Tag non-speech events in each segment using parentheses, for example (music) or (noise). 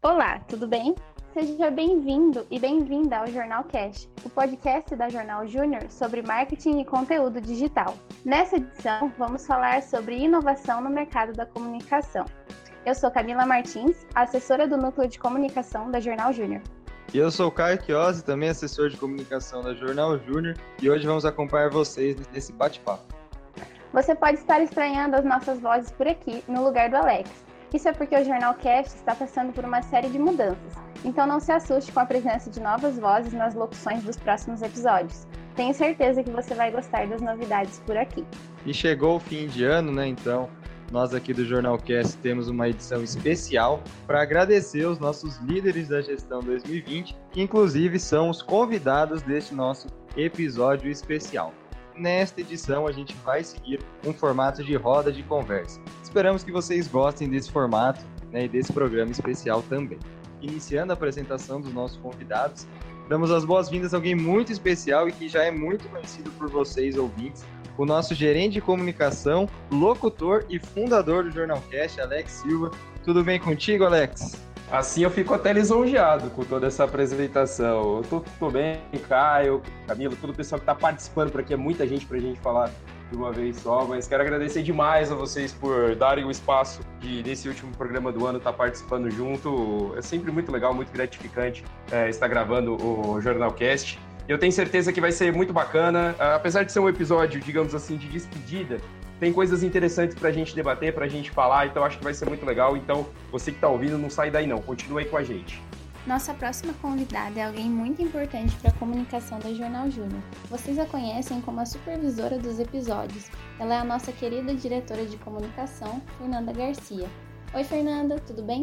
Olá, tudo bem? Seja bem-vindo e bem-vinda ao Jornal Cash, o podcast da Jornal Júnior sobre marketing e conteúdo digital. Nessa edição, vamos falar sobre inovação no mercado da comunicação. Eu sou Camila Martins, assessora do Núcleo de Comunicação da Jornal Júnior. E eu sou o Caio Chiosi, também assessor de comunicação da Jornal Júnior, e hoje vamos acompanhar vocês nesse bate-papo. Você pode estar estranhando as nossas vozes por aqui, no lugar do Alex. Isso é porque o Jornal Cast está passando por uma série de mudanças, então não se assuste com a presença de novas vozes nas locuções dos próximos episódios. Tenho certeza que você vai gostar das novidades por aqui. E chegou o fim de ano, né? Então, nós aqui do Jornal Cast temos uma edição especial para agradecer os nossos líderes da gestão 2020, que inclusive são os convidados deste nosso episódio especial. Nesta edição, a gente vai seguir um formato de roda de conversa. Esperamos que vocês gostem desse formato né, e desse programa especial também. Iniciando a apresentação dos nossos convidados, damos as boas-vindas a alguém muito especial e que já é muito conhecido por vocês, ouvintes, o nosso gerente de comunicação, locutor e fundador do Jornal Cast, Alex Silva. Tudo bem contigo, Alex? Assim eu fico até lisonjeado com toda essa apresentação. Eu tô, tô bem, Caio, Camilo, todo o pessoal que está participando por aqui, é muita gente para a gente falar de uma vez só, mas quero agradecer demais a vocês por darem o espaço de, nesse último programa do ano, estar tá participando junto. É sempre muito legal, muito gratificante é, estar gravando o Jornalcast. Eu tenho certeza que vai ser muito bacana, apesar de ser um episódio, digamos assim, de despedida, tem coisas interessantes para a gente debater, para a gente falar, então acho que vai ser muito legal. Então, você que está ouvindo, não sai daí não, continue aí com a gente. Nossa próxima convidada é alguém muito importante para a comunicação da Jornal Júnior. Vocês a conhecem como a supervisora dos episódios. Ela é a nossa querida diretora de comunicação, Fernanda Garcia. Oi, Fernanda, tudo bem?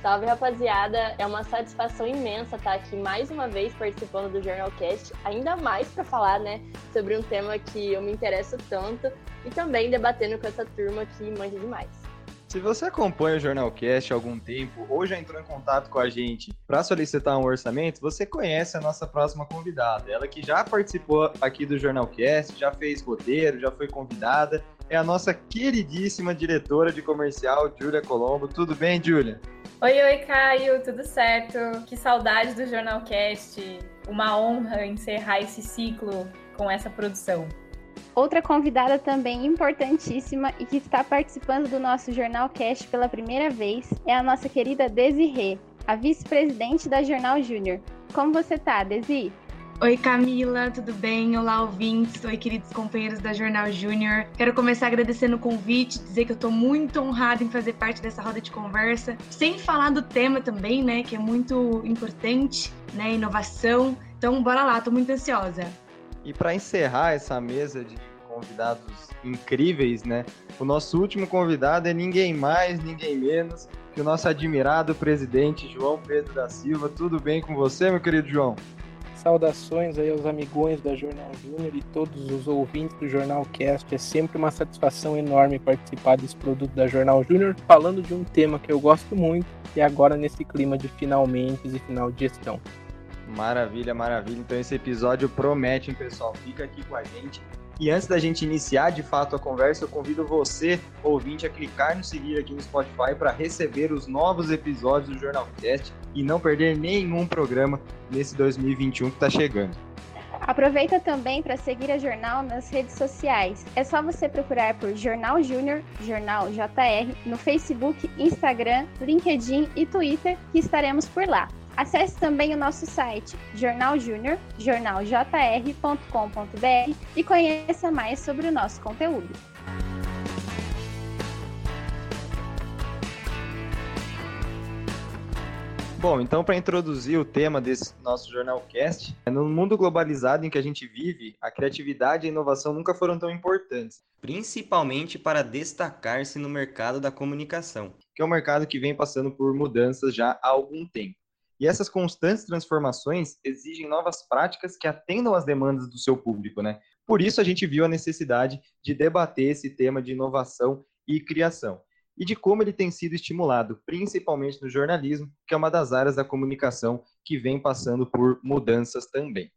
Salve, rapaziada! É uma satisfação imensa estar aqui mais uma vez participando do Jornalcast, ainda mais para falar, né, sobre um tema que eu me interesso tanto e também debatendo com essa turma que manja demais. Se você acompanha o Jornalcast há algum tempo ou já entrou em contato com a gente para solicitar um orçamento, você conhece a nossa próxima convidada. Ela que já participou aqui do Jornalcast, já fez roteiro, já foi convidada. É a nossa queridíssima diretora de comercial, Júlia Colombo. Tudo bem, Júlia? Oi, oi, Caio, tudo certo? Que saudade do Jornalcast. Uma honra encerrar esse ciclo com essa produção. Outra convidada também importantíssima e que está participando do nosso Jornalcast pela primeira vez é a nossa querida Desirê, a vice-presidente da Jornal Júnior. Como você tá, Desi? Oi Camila, tudo bem? Olá ouvintes, oi queridos companheiros da Jornal Júnior. Quero começar agradecendo o convite, dizer que eu estou muito honrada em fazer parte dessa roda de conversa, sem falar do tema também, né, que é muito importante, né, inovação. Então, bora lá, estou muito ansiosa. E para encerrar essa mesa de convidados incríveis, né, o nosso último convidado é ninguém mais, ninguém menos que o nosso admirado presidente João Pedro da Silva. Tudo bem com você, meu querido João? Saudações aí aos amigões da Jornal Júnior e todos os ouvintes do Jornal Cast. É sempre uma satisfação enorme participar desse produto da Jornal Júnior, falando de um tema que eu gosto muito e agora nesse clima de finalmente e final de gestão. Maravilha, maravilha. Então esse episódio promete, hein, pessoal? Fica aqui com a gente e antes da gente iniciar de fato a conversa, eu convido você, ouvinte, a clicar no seguir aqui no Spotify para receber os novos episódios do Jornalcast e não perder nenhum programa nesse 2021 que está chegando. Aproveita também para seguir a Jornal nas redes sociais. É só você procurar por Jornal Júnior, Jornal JR, no Facebook, Instagram, LinkedIn e Twitter, que estaremos por lá. Acesse também o nosso site Jornal Júnior, jornaljr.com.br e conheça mais sobre o nosso conteúdo. Bom, então para introduzir o tema desse nosso jornalcast, no mundo globalizado em que a gente vive, a criatividade e a inovação nunca foram tão importantes, principalmente para destacar-se no mercado da comunicação, que é um mercado que vem passando por mudanças já há algum tempo. E essas constantes transformações exigem novas práticas que atendam às demandas do seu público, né? Por isso a gente viu a necessidade de debater esse tema de inovação e criação e de como ele tem sido estimulado, principalmente no jornalismo, que é uma das áreas da comunicação que vem passando por mudanças também.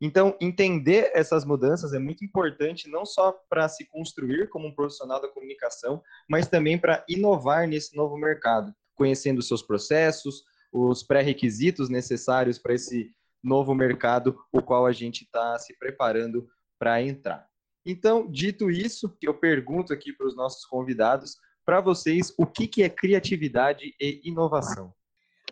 Então, entender essas mudanças é muito importante não só para se construir como um profissional da comunicação, mas também para inovar nesse novo mercado, conhecendo seus processos, os pré-requisitos necessários para esse novo mercado, o qual a gente está se preparando para entrar. Então, dito isso, eu pergunto aqui para os nossos convidados, para vocês, o que, que é criatividade e inovação?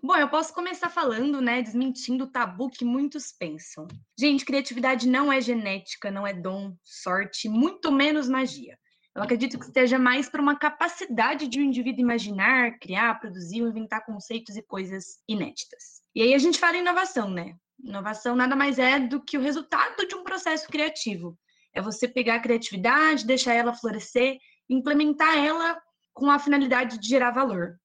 Bom, eu posso começar falando, né, desmentindo o tabu que muitos pensam. Gente, criatividade não é genética, não é dom, sorte, muito menos magia. Eu acredito que esteja mais para uma capacidade de um indivíduo imaginar, criar, produzir, inventar conceitos e coisas inéditas. E aí a gente fala em inovação, né? Inovação nada mais é do que o resultado de um processo criativo. É você pegar a criatividade, deixar ela florescer, implementar ela com a finalidade de gerar valor.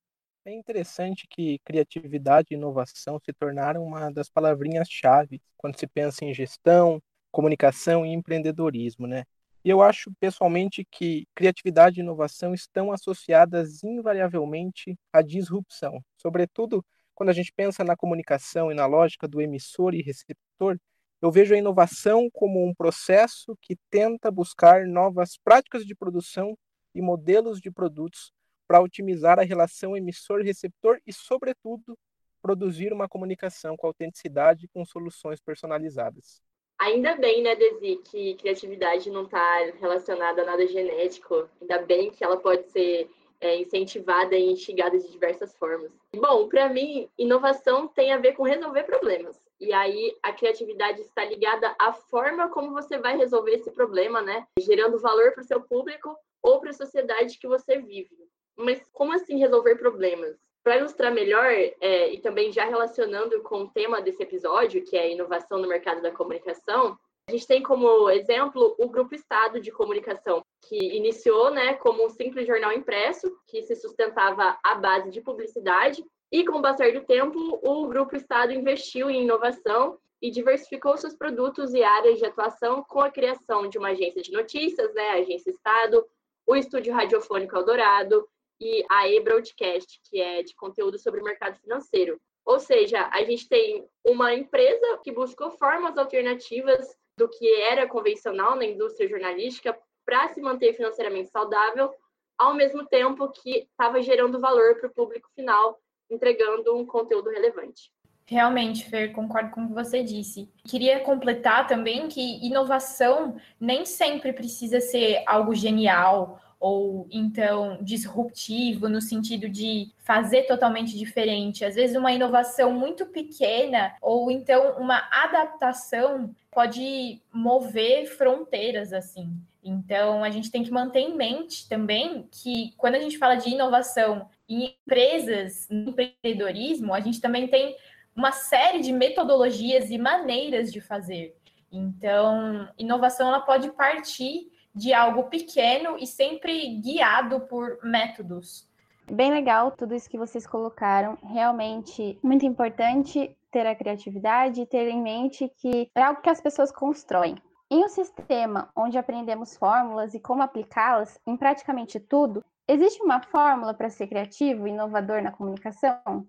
É interessante que criatividade e inovação se tornaram uma das palavrinhas-chave quando se pensa em gestão, comunicação e empreendedorismo, né? E eu acho pessoalmente que criatividade e inovação estão associadas invariavelmente à disrupção, sobretudo quando a gente pensa na comunicação e na lógica do emissor e receptor. Eu vejo a inovação como um processo que tenta buscar novas práticas de produção e modelos de produtos para otimizar a relação emissor-receptor e, sobretudo, produzir uma comunicação com autenticidade e com soluções personalizadas. Ainda bem, né, Desi, que criatividade não está relacionada a nada genético. Ainda bem que ela pode ser é, incentivada e instigada de diversas formas. Bom, para mim, inovação tem a ver com resolver problemas. E aí a criatividade está ligada à forma como você vai resolver esse problema, né? Gerando valor para o seu público ou para a sociedade que você vive. Mas como assim resolver problemas? Para ilustrar melhor, é, e também já relacionando com o tema desse episódio, que é inovação no mercado da comunicação, a gente tem como exemplo o Grupo Estado de Comunicação, que iniciou né, como um simples jornal impresso, que se sustentava à base de publicidade, e com o passar do tempo, o Grupo Estado investiu em inovação e diversificou seus produtos e áreas de atuação com a criação de uma agência de notícias, né, a Agência Estado, o Estúdio Radiofônico Eldorado e a e-broadcast, que é de conteúdo sobre mercado financeiro. Ou seja, a gente tem uma empresa que buscou formas alternativas do que era convencional na indústria jornalística para se manter financeiramente saudável, ao mesmo tempo que estava gerando valor para o público final entregando um conteúdo relevante. Realmente, Fer, concordo com o que você disse. Queria completar também que inovação nem sempre precisa ser algo genial ou então disruptivo no sentido de fazer totalmente diferente. Às vezes uma inovação muito pequena ou então uma adaptação pode mover fronteiras assim. Então a gente tem que manter em mente também que quando a gente fala de inovação em empresas, no empreendedorismo, a gente também tem uma série de metodologias e maneiras de fazer. Então, inovação ela pode partir de algo pequeno e sempre guiado por métodos. Bem legal tudo isso que vocês colocaram. Realmente muito importante ter a criatividade e ter em mente que é algo que as pessoas constroem. Em um sistema onde aprendemos fórmulas e como aplicá-las em praticamente tudo, Existe uma fórmula para ser criativo e inovador na comunicação?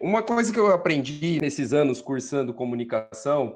Uma coisa que eu aprendi nesses anos cursando comunicação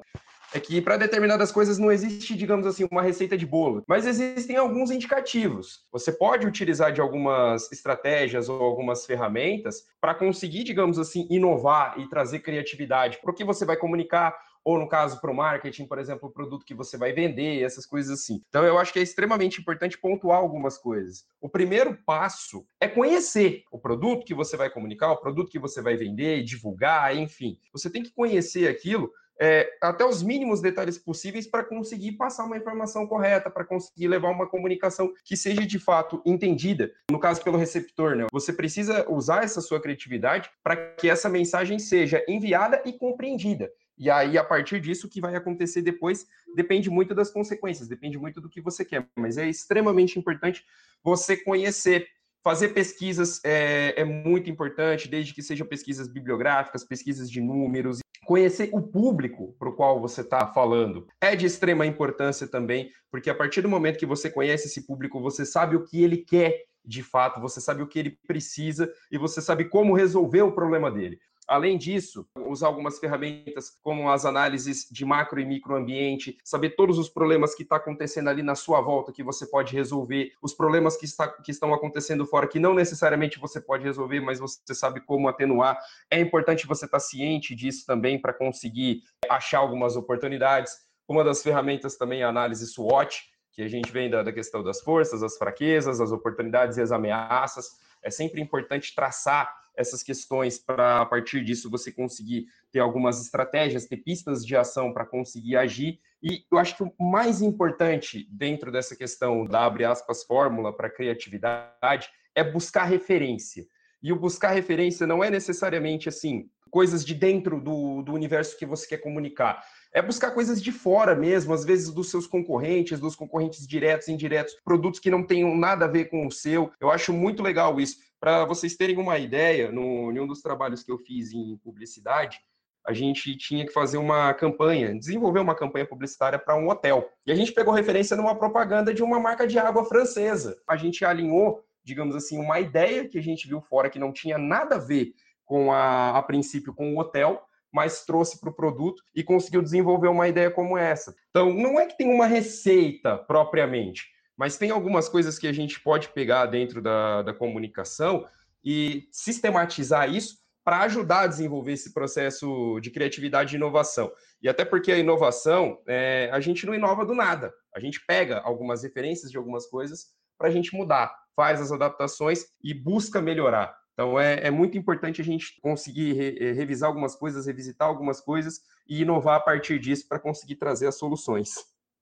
é que para determinadas coisas não existe, digamos assim, uma receita de bolo, mas existem alguns indicativos. Você pode utilizar de algumas estratégias ou algumas ferramentas para conseguir, digamos assim, inovar e trazer criatividade para o que você vai comunicar, ou no caso para o marketing, por exemplo, o produto que você vai vender, essas coisas assim. Então eu acho que é extremamente importante pontuar algumas coisas. O primeiro passo é conhecer o produto que você vai comunicar, o produto que você vai vender, divulgar, enfim. Você tem que conhecer aquilo é, até os mínimos detalhes possíveis para conseguir passar uma informação correta, para conseguir levar uma comunicação que seja de fato entendida, no caso pelo receptor, né? Você precisa usar essa sua criatividade para que essa mensagem seja enviada e compreendida. E aí, a partir disso, o que vai acontecer depois depende muito das consequências, depende muito do que você quer. Mas é extremamente importante você conhecer. Fazer pesquisas é, é muito importante, desde que sejam pesquisas bibliográficas, pesquisas de números. Conhecer o público para o qual você está falando é de extrema importância também, porque a partir do momento que você conhece esse público, você sabe o que ele quer de fato, você sabe o que ele precisa e você sabe como resolver o problema dele. Além disso, usar algumas ferramentas como as análises de macro e microambiente, saber todos os problemas que está acontecendo ali na sua volta que você pode resolver, os problemas que, está, que estão acontecendo fora que não necessariamente você pode resolver, mas você sabe como atenuar. É importante você estar tá ciente disso também para conseguir achar algumas oportunidades. Uma das ferramentas também é a análise SWOT, que a gente vem da, da questão das forças, as fraquezas, as oportunidades e as ameaças. É sempre importante traçar essas questões para, a partir disso, você conseguir ter algumas estratégias, ter pistas de ação para conseguir agir. E eu acho que o mais importante dentro dessa questão da, abre aspas, fórmula para criatividade é buscar referência. E o buscar referência não é necessariamente assim, coisas de dentro do, do universo que você quer comunicar é buscar coisas de fora mesmo, às vezes dos seus concorrentes, dos concorrentes diretos e indiretos, produtos que não tenham nada a ver com o seu. Eu acho muito legal isso. Para vocês terem uma ideia, no, em um dos trabalhos que eu fiz em publicidade, a gente tinha que fazer uma campanha, desenvolver uma campanha publicitária para um hotel. E a gente pegou referência numa propaganda de uma marca de água francesa. A gente alinhou, digamos assim, uma ideia que a gente viu fora que não tinha nada a ver com a, a princípio com o hotel, mas trouxe para o produto e conseguiu desenvolver uma ideia como essa. Então, não é que tem uma receita propriamente, mas tem algumas coisas que a gente pode pegar dentro da, da comunicação e sistematizar isso para ajudar a desenvolver esse processo de criatividade e inovação. E até porque a inovação, é, a gente não inova do nada. A gente pega algumas referências de algumas coisas para a gente mudar, faz as adaptações e busca melhorar. Então é, é muito importante a gente conseguir re, eh, revisar algumas coisas, revisitar algumas coisas e inovar a partir disso para conseguir trazer as soluções.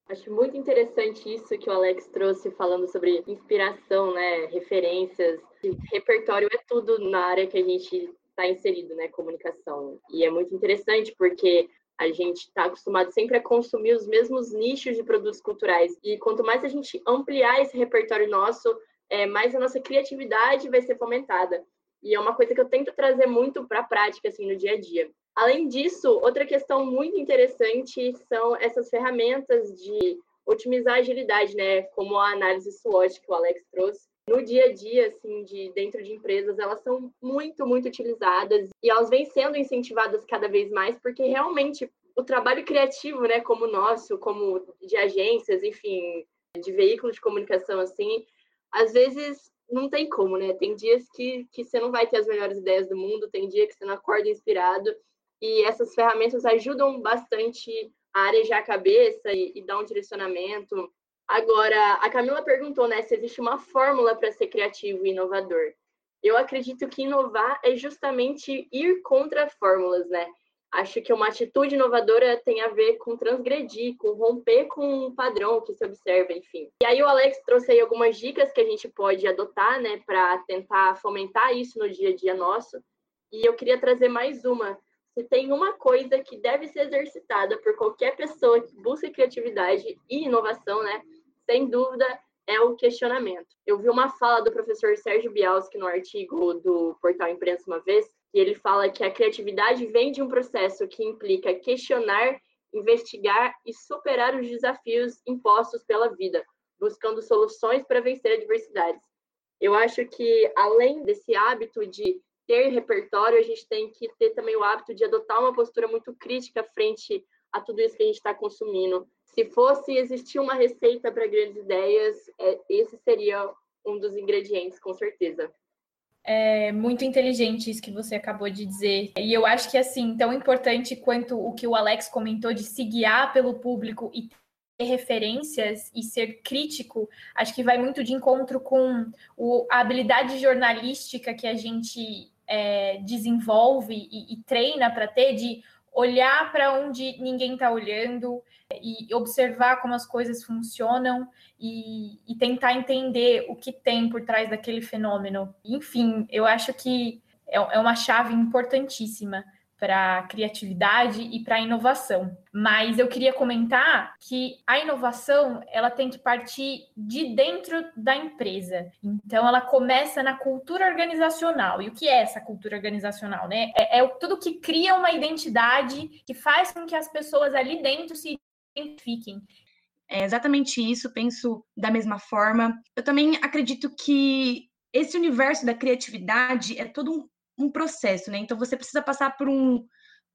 Acho muito interessante isso que o Alex trouxe falando sobre inspiração, né, referências, repertório é tudo na área que a gente está inserido, né, comunicação. E é muito interessante porque a gente está acostumado sempre a consumir os mesmos nichos de produtos culturais. E quanto mais a gente ampliar esse repertório nosso, é, mais a nossa criatividade vai ser fomentada. E é uma coisa que eu tento trazer muito para a prática, assim, no dia a dia. Além disso, outra questão muito interessante são essas ferramentas de otimizar a agilidade, né? Como a análise SWOT que o Alex trouxe. No dia a dia, assim, de dentro de empresas, elas são muito, muito utilizadas e elas vêm sendo incentivadas cada vez mais, porque realmente o trabalho criativo, né, como o nosso, como de agências, enfim, de veículos de comunicação, assim, às vezes não tem como, né? Tem dias que, que você não vai ter as melhores ideias do mundo, tem dia que você não acorda inspirado, e essas ferramentas ajudam bastante a arejar a cabeça e, e dar um direcionamento. Agora, a Camila perguntou, né, se existe uma fórmula para ser criativo e inovador. Eu acredito que inovar é justamente ir contra fórmulas, né? Acho que uma atitude inovadora tem a ver com transgredir, com romper com um padrão que se observa, enfim. E aí o Alex trouxe aí algumas dicas que a gente pode adotar, né, para tentar fomentar isso no dia a dia nosso. E eu queria trazer mais uma. Se tem uma coisa que deve ser exercitada por qualquer pessoa que busca criatividade e inovação, né, sem dúvida é o questionamento. Eu vi uma fala do professor Sérgio Bialski no artigo do Portal Imprensa uma vez, e ele fala que a criatividade vem de um processo que implica questionar, investigar e superar os desafios impostos pela vida, buscando soluções para vencer adversidades. Eu acho que, além desse hábito de ter repertório, a gente tem que ter também o hábito de adotar uma postura muito crítica frente a tudo isso que a gente está consumindo. Se fosse existir uma receita para grandes ideias, é, esse seria um dos ingredientes, com certeza. É muito inteligente isso que você acabou de dizer. E eu acho que, assim, tão importante quanto o que o Alex comentou de se guiar pelo público e ter referências e ser crítico, acho que vai muito de encontro com o, a habilidade jornalística que a gente é, desenvolve e, e treina para ter de olhar para onde ninguém está olhando e observar como as coisas funcionam e, e, tentar entender o que tem por trás daquele fenômeno. Enfim, eu acho que é, é uma chave importantíssima para criatividade e para inovação. Mas eu queria comentar que a inovação ela tem que partir de dentro da empresa. Então ela começa na cultura organizacional. E o que é essa cultura organizacional, né? É, é tudo que cria uma identidade que faz com que as pessoas ali dentro se identifiquem. É exatamente isso, penso da mesma forma. Eu também acredito que esse universo da criatividade é todo um um processo, né? Então você precisa passar por um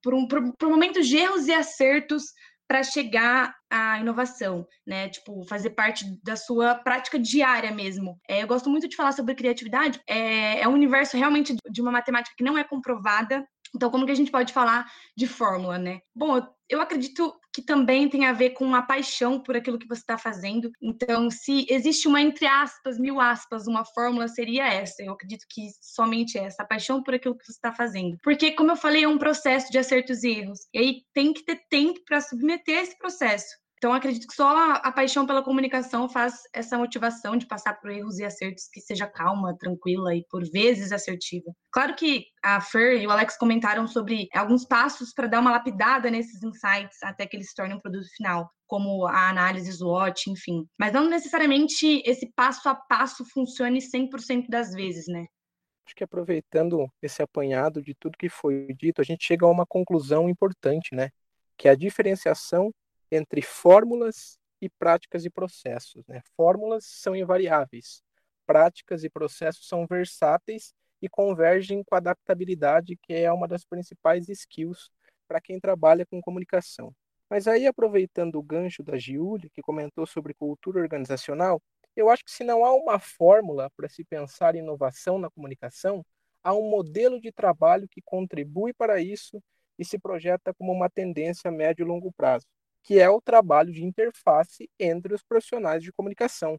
por um por, por momentos de erros e acertos para chegar à inovação, né? Tipo, fazer parte da sua prática diária mesmo. É, eu gosto muito de falar sobre criatividade. É, é um universo realmente de uma matemática que não é comprovada, então, como que a gente pode falar de fórmula, né? Bom, eu acredito que também tem a ver com a paixão por aquilo que você está fazendo. Então, se existe uma, entre aspas, mil aspas, uma fórmula, seria essa. Eu acredito que somente essa, a paixão por aquilo que você está fazendo. Porque, como eu falei, é um processo de acertos e erros. E aí tem que ter tempo para submeter esse processo. Então, acredito que só a, paixão pela comunicação faz essa motivação de passar por erros e acertos que seja calma, tranquila e, por vezes, assertiva. Claro que a Fer e o Alex comentaram sobre alguns passos para dar uma lapidada nesses insights até que eles se tornem um produto final, como a análise SWOT, enfim. Mas não necessariamente esse passo a passo funcione 100% das vezes, né? Acho que aproveitando esse apanhado de tudo que foi dito, a gente chega a uma conclusão importante, né? Que é a diferenciação entre fórmulas e práticas e processos. Né? Fórmulas são invariáveis, práticas e processos são versáteis e convergem com a adaptabilidade, que é uma das principais skills para quem trabalha com comunicação. Mas aí, aproveitando o gancho da Giulia, que comentou sobre cultura organizacional, eu acho que se não há uma fórmula para se pensar inovação na comunicação, há um modelo de trabalho que contribui para isso e se projeta como uma tendência a médio e longo prazo que é o trabalho de interface entre os profissionais de comunicação,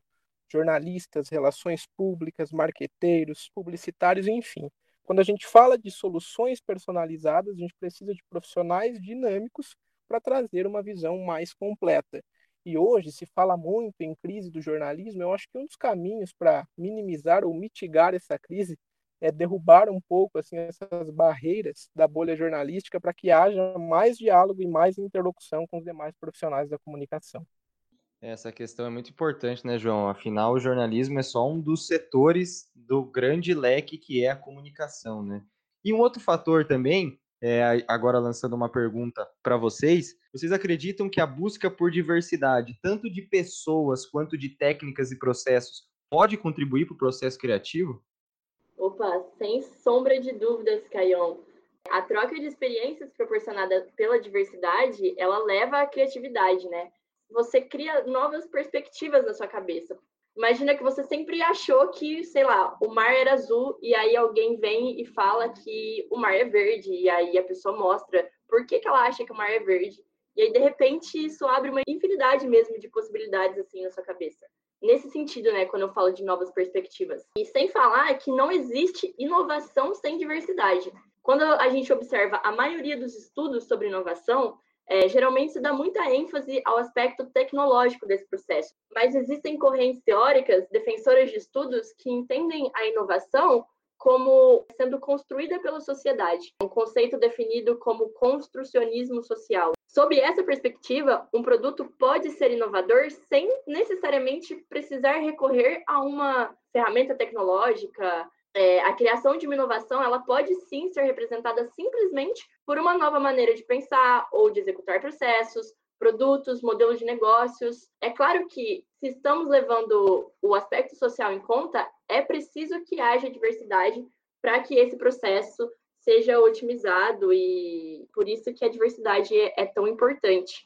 jornalistas, relações públicas, marqueteiros, publicitários, enfim. Quando a gente fala de soluções personalizadas, a gente precisa de profissionais dinâmicos para trazer uma visão mais completa. E hoje se fala muito em crise do jornalismo. Eu acho que um dos caminhos para minimizar ou mitigar essa crise é, derrubar um pouco assim essas barreiras da bolha jornalística para que haja mais diálogo e mais interlocução com os demais profissionais da comunicação. Essa questão é muito importante, né, João? Afinal, o jornalismo é só um dos setores do grande leque que é a comunicação, né? E um outro fator também, é, agora lançando uma pergunta para vocês, vocês acreditam que a busca por diversidade, tanto de pessoas quanto de técnicas e processos, pode contribuir para o processo criativo? Opa, sem sombra de dúvidas, Caion. A troca de experiências proporcionada pela diversidade, ela leva à criatividade, né? Você cria novas perspectivas na sua cabeça. Imagina que você sempre achou que, sei lá, o mar era azul e aí alguém vem e fala que o mar é verde e aí a pessoa mostra por que, que ela acha que o mar é verde. E aí, de repente, isso abre uma infinidade mesmo de possibilidades assim na sua cabeça nesse sentido, né, quando eu falo de novas perspectivas. E sem falar que não existe inovação sem diversidade. Quando a gente observa a maioria dos estudos sobre inovação, é, geralmente se dá muita ênfase ao aspecto tecnológico desse processo, mas existem correntes teóricas, defensoras de estudos, que entendem a inovação como sendo construída pela sociedade, um conceito definido como construcionismo social. Sob essa perspectiva, um produto pode ser inovador sem necessariamente precisar recorrer a uma ferramenta tecnológica. É, a criação de uma inovação ela pode sim ser representada simplesmente por uma nova maneira de pensar ou de executar processos, produtos, modelos de negócios. É claro que, se estamos levando o aspecto social em conta, é preciso que haja diversidade para que esse processo seja otimizado e por isso que a diversidade é tão importante.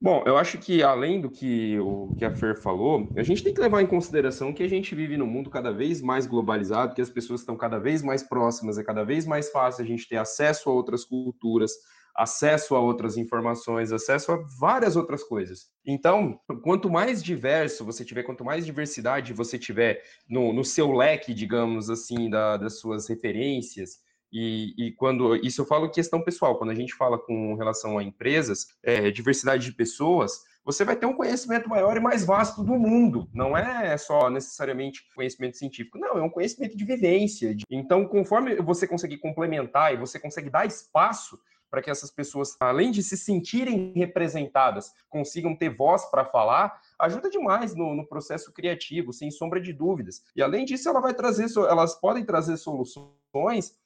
Bom, eu acho que além do que o que a Fer falou, a gente tem que levar em consideração que a gente vive num mundo cada vez mais globalizado, que as pessoas estão cada vez mais próximas, é cada vez mais fácil a gente ter acesso a outras culturas, acesso a outras informações, acesso a várias outras coisas. Então, quanto mais diverso você tiver, quanto mais diversidade você tiver no, no seu leque, digamos assim, da, das suas referências, e, e, quando isso eu falo questão pessoal, quando a gente fala com relação a empresas, é, diversidade de pessoas, você vai ter um conhecimento maior e mais vasto do mundo. Não é só necessariamente conhecimento científico, não, é um conhecimento de vivência. Então, conforme você conseguir complementar e você consegue dar espaço para que essas pessoas, além de se sentirem representadas, consigam ter voz para falar, ajuda demais no, no, processo criativo, sem sombra de dúvidas. E além disso, ela vai trazer, elas podem trazer soluções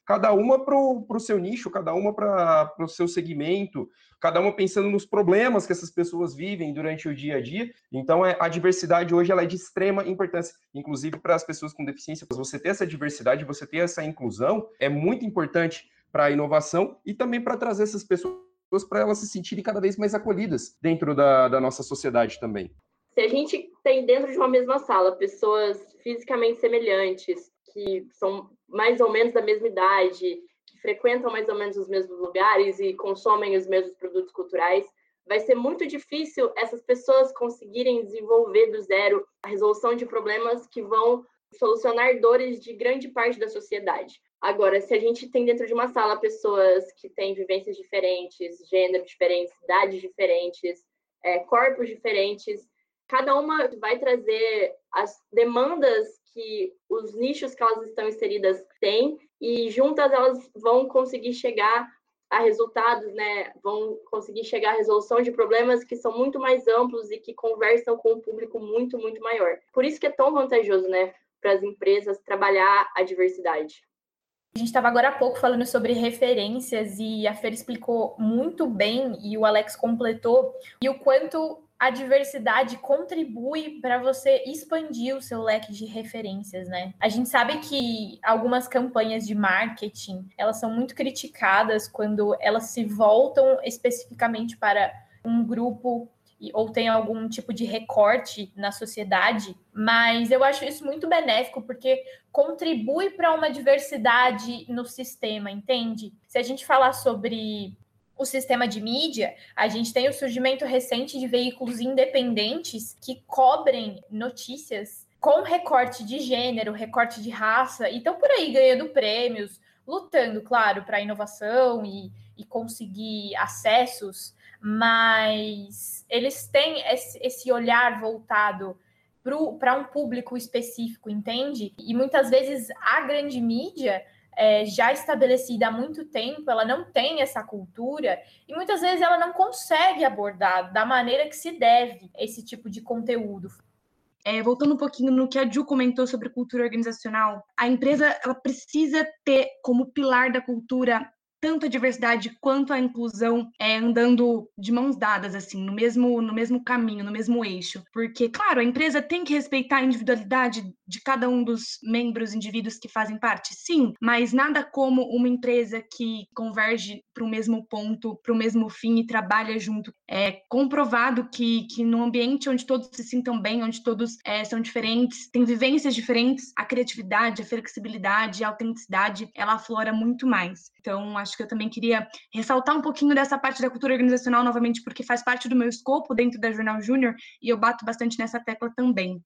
cada uma para o seu nicho, cada uma para o seu segmento, cada uma pensando nos problemas que essas pessoas vivem durante o dia a dia. Então, é, a diversidade hoje ela é de extrema importância, inclusive para as pessoas com deficiência. Você ter essa diversidade, você ter essa inclusão, é muito importante para a inovação e também para trazer essas pessoas para elas se sentirem cada vez mais acolhidas dentro da, da nossa sociedade também. Se a gente tem dentro de uma mesma sala pessoas fisicamente semelhantes, que são mais ou menos da mesma idade, que frequentam mais ou menos os mesmos lugares e consomem os mesmos produtos culturais, vai ser muito difícil essas pessoas conseguirem desenvolver do zero a resolução de problemas que vão solucionar dores de grande parte da sociedade. Agora, se a gente tem dentro de uma sala pessoas que têm vivências diferentes, gêneros diferentes, idades diferentes, é, corpos diferentes, cada uma vai trazer as demandas que os nichos que elas estão inseridas têm e juntas elas vão conseguir chegar a resultados, né? Vão conseguir chegar à resolução de problemas que são muito mais amplos e que conversam com um público muito, muito maior. Por isso que é tão vantajoso, né, para as empresas trabalhar a diversidade. A gente estava agora há pouco falando sobre referências e a Fer explicou muito bem e o Alex completou e o quanto a diversidade contribui para você expandir o seu leque de referências, né? A gente sabe que algumas campanhas de marketing, elas são muito criticadas quando elas se voltam especificamente para um grupo ou tem algum tipo de recorte na sociedade, mas eu acho isso muito benéfico porque contribui para uma diversidade no sistema, entende? Se a gente falar sobre o sistema de mídia, a gente tem o surgimento recente de veículos independentes que cobrem notícias com recorte de gênero, recorte de raça, e estão por aí ganhando prêmios, lutando, claro, para a inovação e, e conseguir acessos mas eles têm esse, olhar voltado para um público específico, entende? E muitas vezes a grande mídia é, já estabelecida há muito tempo, ela não tem essa cultura e muitas vezes ela não consegue abordar da maneira que se deve esse tipo de conteúdo. É, voltando um pouquinho no que a Ju comentou sobre cultura organizacional, a empresa ela precisa ter como pilar da cultura tanto a diversidade quanto a inclusão é, andando de mãos dadas, assim, no mesmo, no mesmo caminho, no mesmo eixo. Porque, claro, a empresa tem que respeitar a individualidade de cada um dos membros, indivíduos que fazem parte, sim, mas nada como uma empresa que converge para o mesmo ponto, para o mesmo fim e trabalha junto. É comprovado que, que num ambiente onde todos se sintam bem, onde todos é, são diferentes, têm vivências diferentes, a criatividade, a flexibilidade, a autenticidade, ela aflora muito mais. Então, acho que eu também queria ressaltar um pouquinho dessa parte da cultura organizacional novamente, porque faz parte do meu escopo dentro da Jornal Júnior e eu bato bastante nessa tecla também.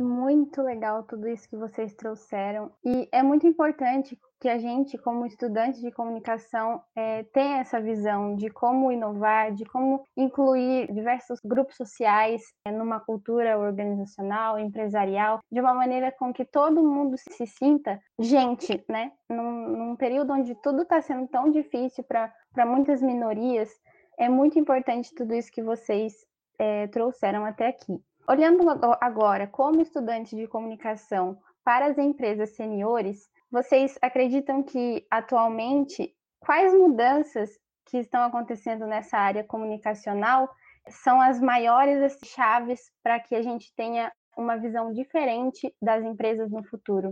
Muito legal tudo isso que vocês trouxeram. E é muito importante que a gente, como estudante de comunicação, é, tenha essa visão de como inovar, de como incluir diversos grupos sociais é, numa cultura organizacional, empresarial, de uma maneira com que todo mundo se sinta gente, né? Num, num período onde tudo está sendo tão difícil para muitas minorias, é muito importante tudo isso que vocês é, trouxeram até aqui. Olhando agora como estudante de comunicação para as empresas seniores, vocês acreditam que atualmente quais mudanças que estão acontecendo nessa área comunicacional são as maiores chaves para que a gente tenha uma visão diferente das empresas no futuro?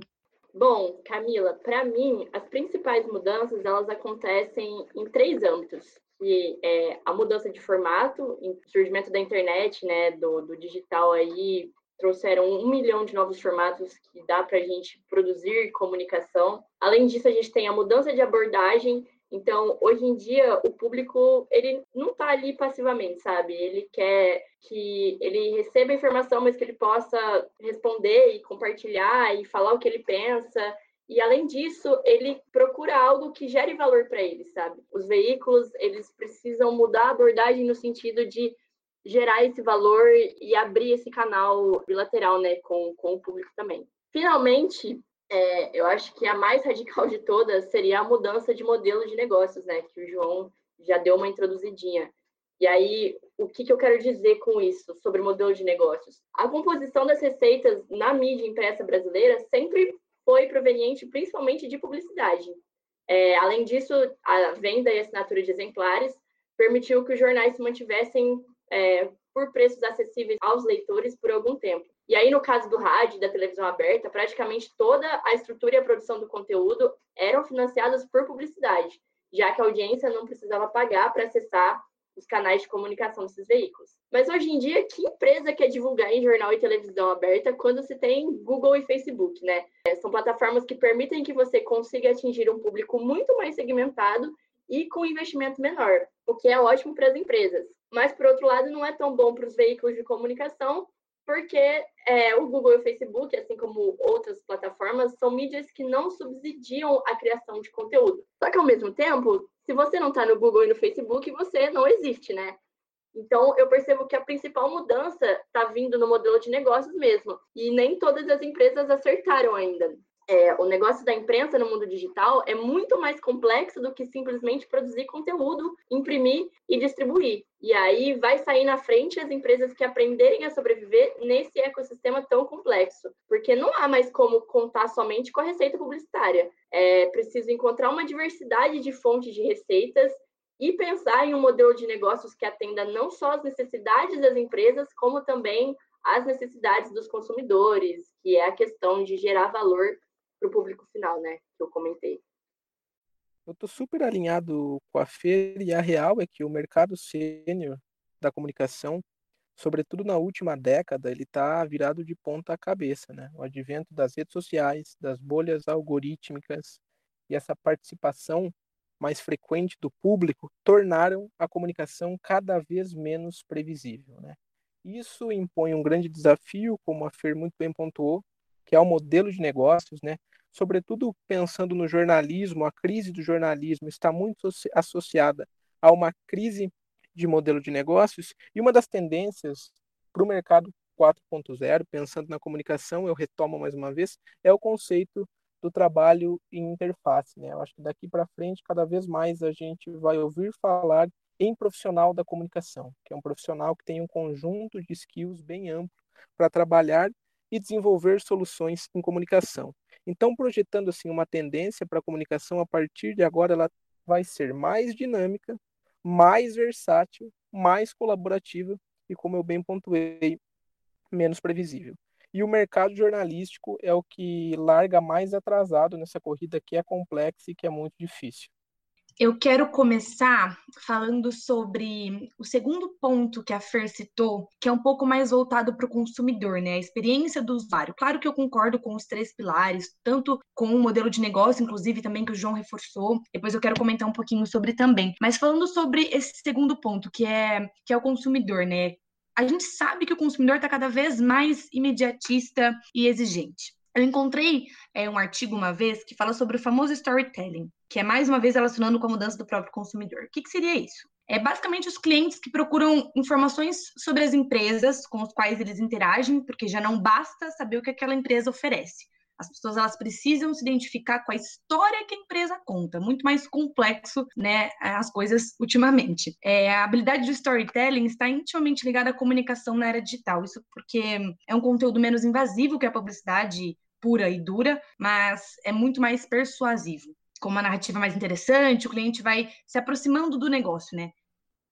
Bom, Camila, para mim, as principais mudanças elas acontecem em três âmbitos que é a mudança de formato, o surgimento da internet, né, do, do digital aí, trouxeram um milhão de novos formatos que dá para a gente produzir comunicação. Além disso, a gente tem a mudança de abordagem. Então, hoje em dia, o público ele não está ali passivamente, sabe? Ele quer que ele receba informação, mas que ele possa responder e compartilhar e falar o que ele pensa. E além disso, ele procura algo que gere valor para ele, sabe? Os veículos, eles precisam mudar a abordagem no sentido de gerar esse valor e abrir esse canal bilateral, né, com, com o público também. Finalmente, é, eu acho que a mais radical de todas seria a mudança de modelo de negócios, né, que o João já deu uma introduzidinha. E aí, o que, que eu quero dizer com isso sobre o modelo de negócios? A composição das receitas na mídia impressa brasileira sempre foi proveniente principalmente de publicidade. É, além disso, a venda e assinatura de exemplares permitiu que os jornais se mantivessem é, por preços acessíveis aos leitores por algum tempo. E aí, no caso do rádio e da televisão aberta, praticamente toda a estrutura e a produção do conteúdo eram financiadas por publicidade, já que a audiência não precisava pagar para acessar os canais de comunicação desses veículos. Mas hoje em dia, que empresa quer divulgar em jornal e televisão aberta quando se tem Google e Facebook, né? É, são plataformas que permitem que você consiga atingir um público muito mais segmentado e com investimento menor, o que é ótimo para as empresas. Mas, por outro lado, não é tão bom para os veículos de comunicação, porque é, o Google e o Facebook, assim como outras plataformas, são mídias que não subsidiam a criação de conteúdo. Só que, ao mesmo tempo, se você não está no Google e no Facebook, você não existe, né? Então, eu percebo que a principal mudança está vindo no modelo de negócios mesmo. E nem todas as empresas acertaram ainda é, o negócio da imprensa no mundo digital é muito mais complexo do que simplesmente produzir conteúdo, imprimir e distribuir. E aí vai sair na frente as empresas que aprenderem a sobreviver nesse ecossistema tão complexo, porque não há mais como contar somente com a receita publicitária. É preciso encontrar uma diversidade de fontes de receitas e pensar em um modelo de negócios que atenda não só as necessidades das empresas, como também as necessidades dos consumidores, que é a questão de gerar valor para o público final, né? Que eu comentei. Eu estou super alinhado com a Fer e a real é que o mercado sênior da comunicação, sobretudo na última década, ele está virado de ponta cabeça, né? O advento das redes sociais, das bolhas algorítmicas e essa participação mais frequente do público tornaram a comunicação cada vez menos previsível, né? Isso impõe um grande desafio, como a Fer muito bem pontuou, que é o modelo de negócios, né? Sobretudo pensando no jornalismo, a crise do jornalismo está muito associada a uma crise de modelo de negócios e uma das tendências para o mercado 4.0, pensando na comunicação, eu retomo mais uma vez, é o conceito do trabalho em interface. Né? Eu acho que daqui para frente, cada vez mais a gente vai ouvir falar em profissional da comunicação, que é um profissional que tem um conjunto de skills bem amplo para trabalhar e desenvolver soluções em comunicação. Então, projetando assim uma tendência para a comunicação a partir de agora, ela vai ser mais dinâmica, mais versátil, mais colaborativa e, como eu bem pontuei, menos previsível. E o mercado jornalístico é o que larga mais atrasado nessa corrida que é complexa e que é muito difícil. Eu quero começar falando sobre o segundo ponto que a Fer citou, que é um pouco mais voltado para o consumidor, né? A experiência do usuário. Claro que eu concordo com os três pilares, tanto com o modelo de negócio, inclusive, também que o João reforçou. Depois eu quero comentar um pouquinho sobre também. Mas falando sobre esse segundo ponto, que é, que é o consumidor, né? A gente sabe que o consumidor está cada vez mais imediatista e exigente. Eu encontrei é, um artigo uma vez que fala sobre o famoso storytelling, que é mais uma vez relacionando com a mudança do próprio consumidor. O que, que seria isso? É basicamente os clientes que procuram informações sobre as empresas com as quais eles interagem, porque já não basta saber o que aquela empresa oferece. As pessoas elas precisam se identificar com a história que a empresa conta, muito mais complexo, né, as coisas ultimamente. É, a habilidade do storytelling está intimamente ligada à comunicação na era digital. Isso porque é um conteúdo menos invasivo que a publicidade pura e dura, mas é muito mais persuasivo. Com uma narrativa mais interessante, o cliente vai se aproximando do negócio, né?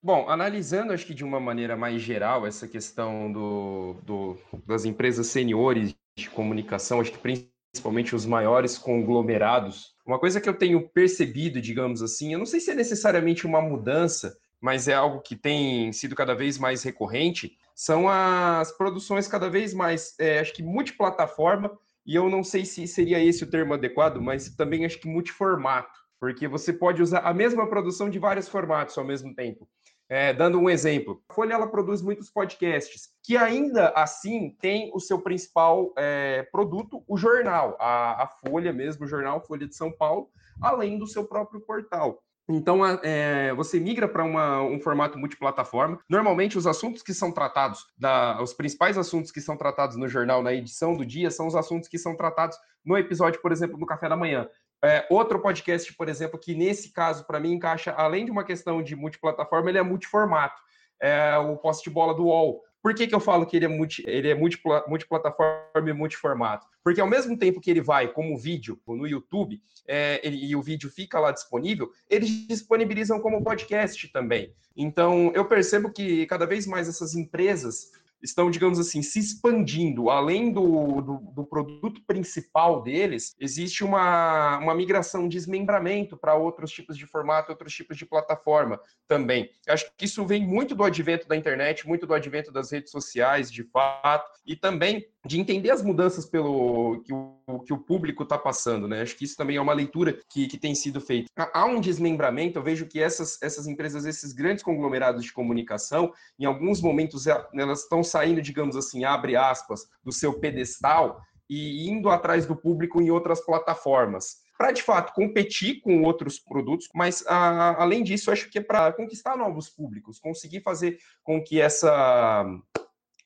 Bom, analisando, acho que de uma maneira mais geral, essa questão do, do, das empresas seniores de comunicação, acho que principalmente os maiores conglomerados, uma coisa que eu tenho percebido, digamos assim, eu não sei se é necessariamente uma mudança, mas é algo que tem sido cada vez mais recorrente, são as produções cada vez mais, é, acho que multiplataforma e eu não sei se seria esse o termo adequado, mas também acho que multiformato, porque você pode usar a mesma produção de vários formatos ao mesmo tempo. É, dando um exemplo, a Folha ela produz muitos podcasts, que ainda assim tem o seu principal é, produto, o jornal, a, a Folha mesmo, o jornal Folha de São Paulo, além do seu próprio portal. Então, é, você migra para um formato multiplataforma. Normalmente, os assuntos que são tratados, da, os principais assuntos que são tratados no jornal, na edição do dia, são os assuntos que são tratados no episódio, por exemplo, no Café da Manhã. É, outro podcast, por exemplo, que nesse caso, para mim, encaixa, além de uma questão de multiplataforma, ele é multiformato. É o post bola do UOL. Por que, que eu falo que ele é, multi, ele é multiplataforma e multiformato? Porque ao mesmo tempo que ele vai como vídeo no YouTube é, ele, e o vídeo fica lá disponível, eles disponibilizam como podcast também. Então, eu percebo que cada vez mais essas empresas estão, digamos assim, se expandindo. Além do, do, do produto principal deles, existe uma, uma migração, desmembramento para outros tipos de formato, outros tipos de plataforma também. Eu acho que isso vem muito do advento da internet, muito do advento das redes sociais, de fato, e também de entender as mudanças pelo que o, que o público está passando, né? Acho que isso também é uma leitura que, que tem sido feita. Há um desmembramento, eu vejo que essas, essas empresas, esses grandes conglomerados de comunicação, em alguns momentos elas estão saindo, digamos assim, abre aspas, do seu pedestal e indo atrás do público em outras plataformas para de fato competir com outros produtos, mas a, além disso, acho que é para conquistar novos públicos, conseguir fazer com que essa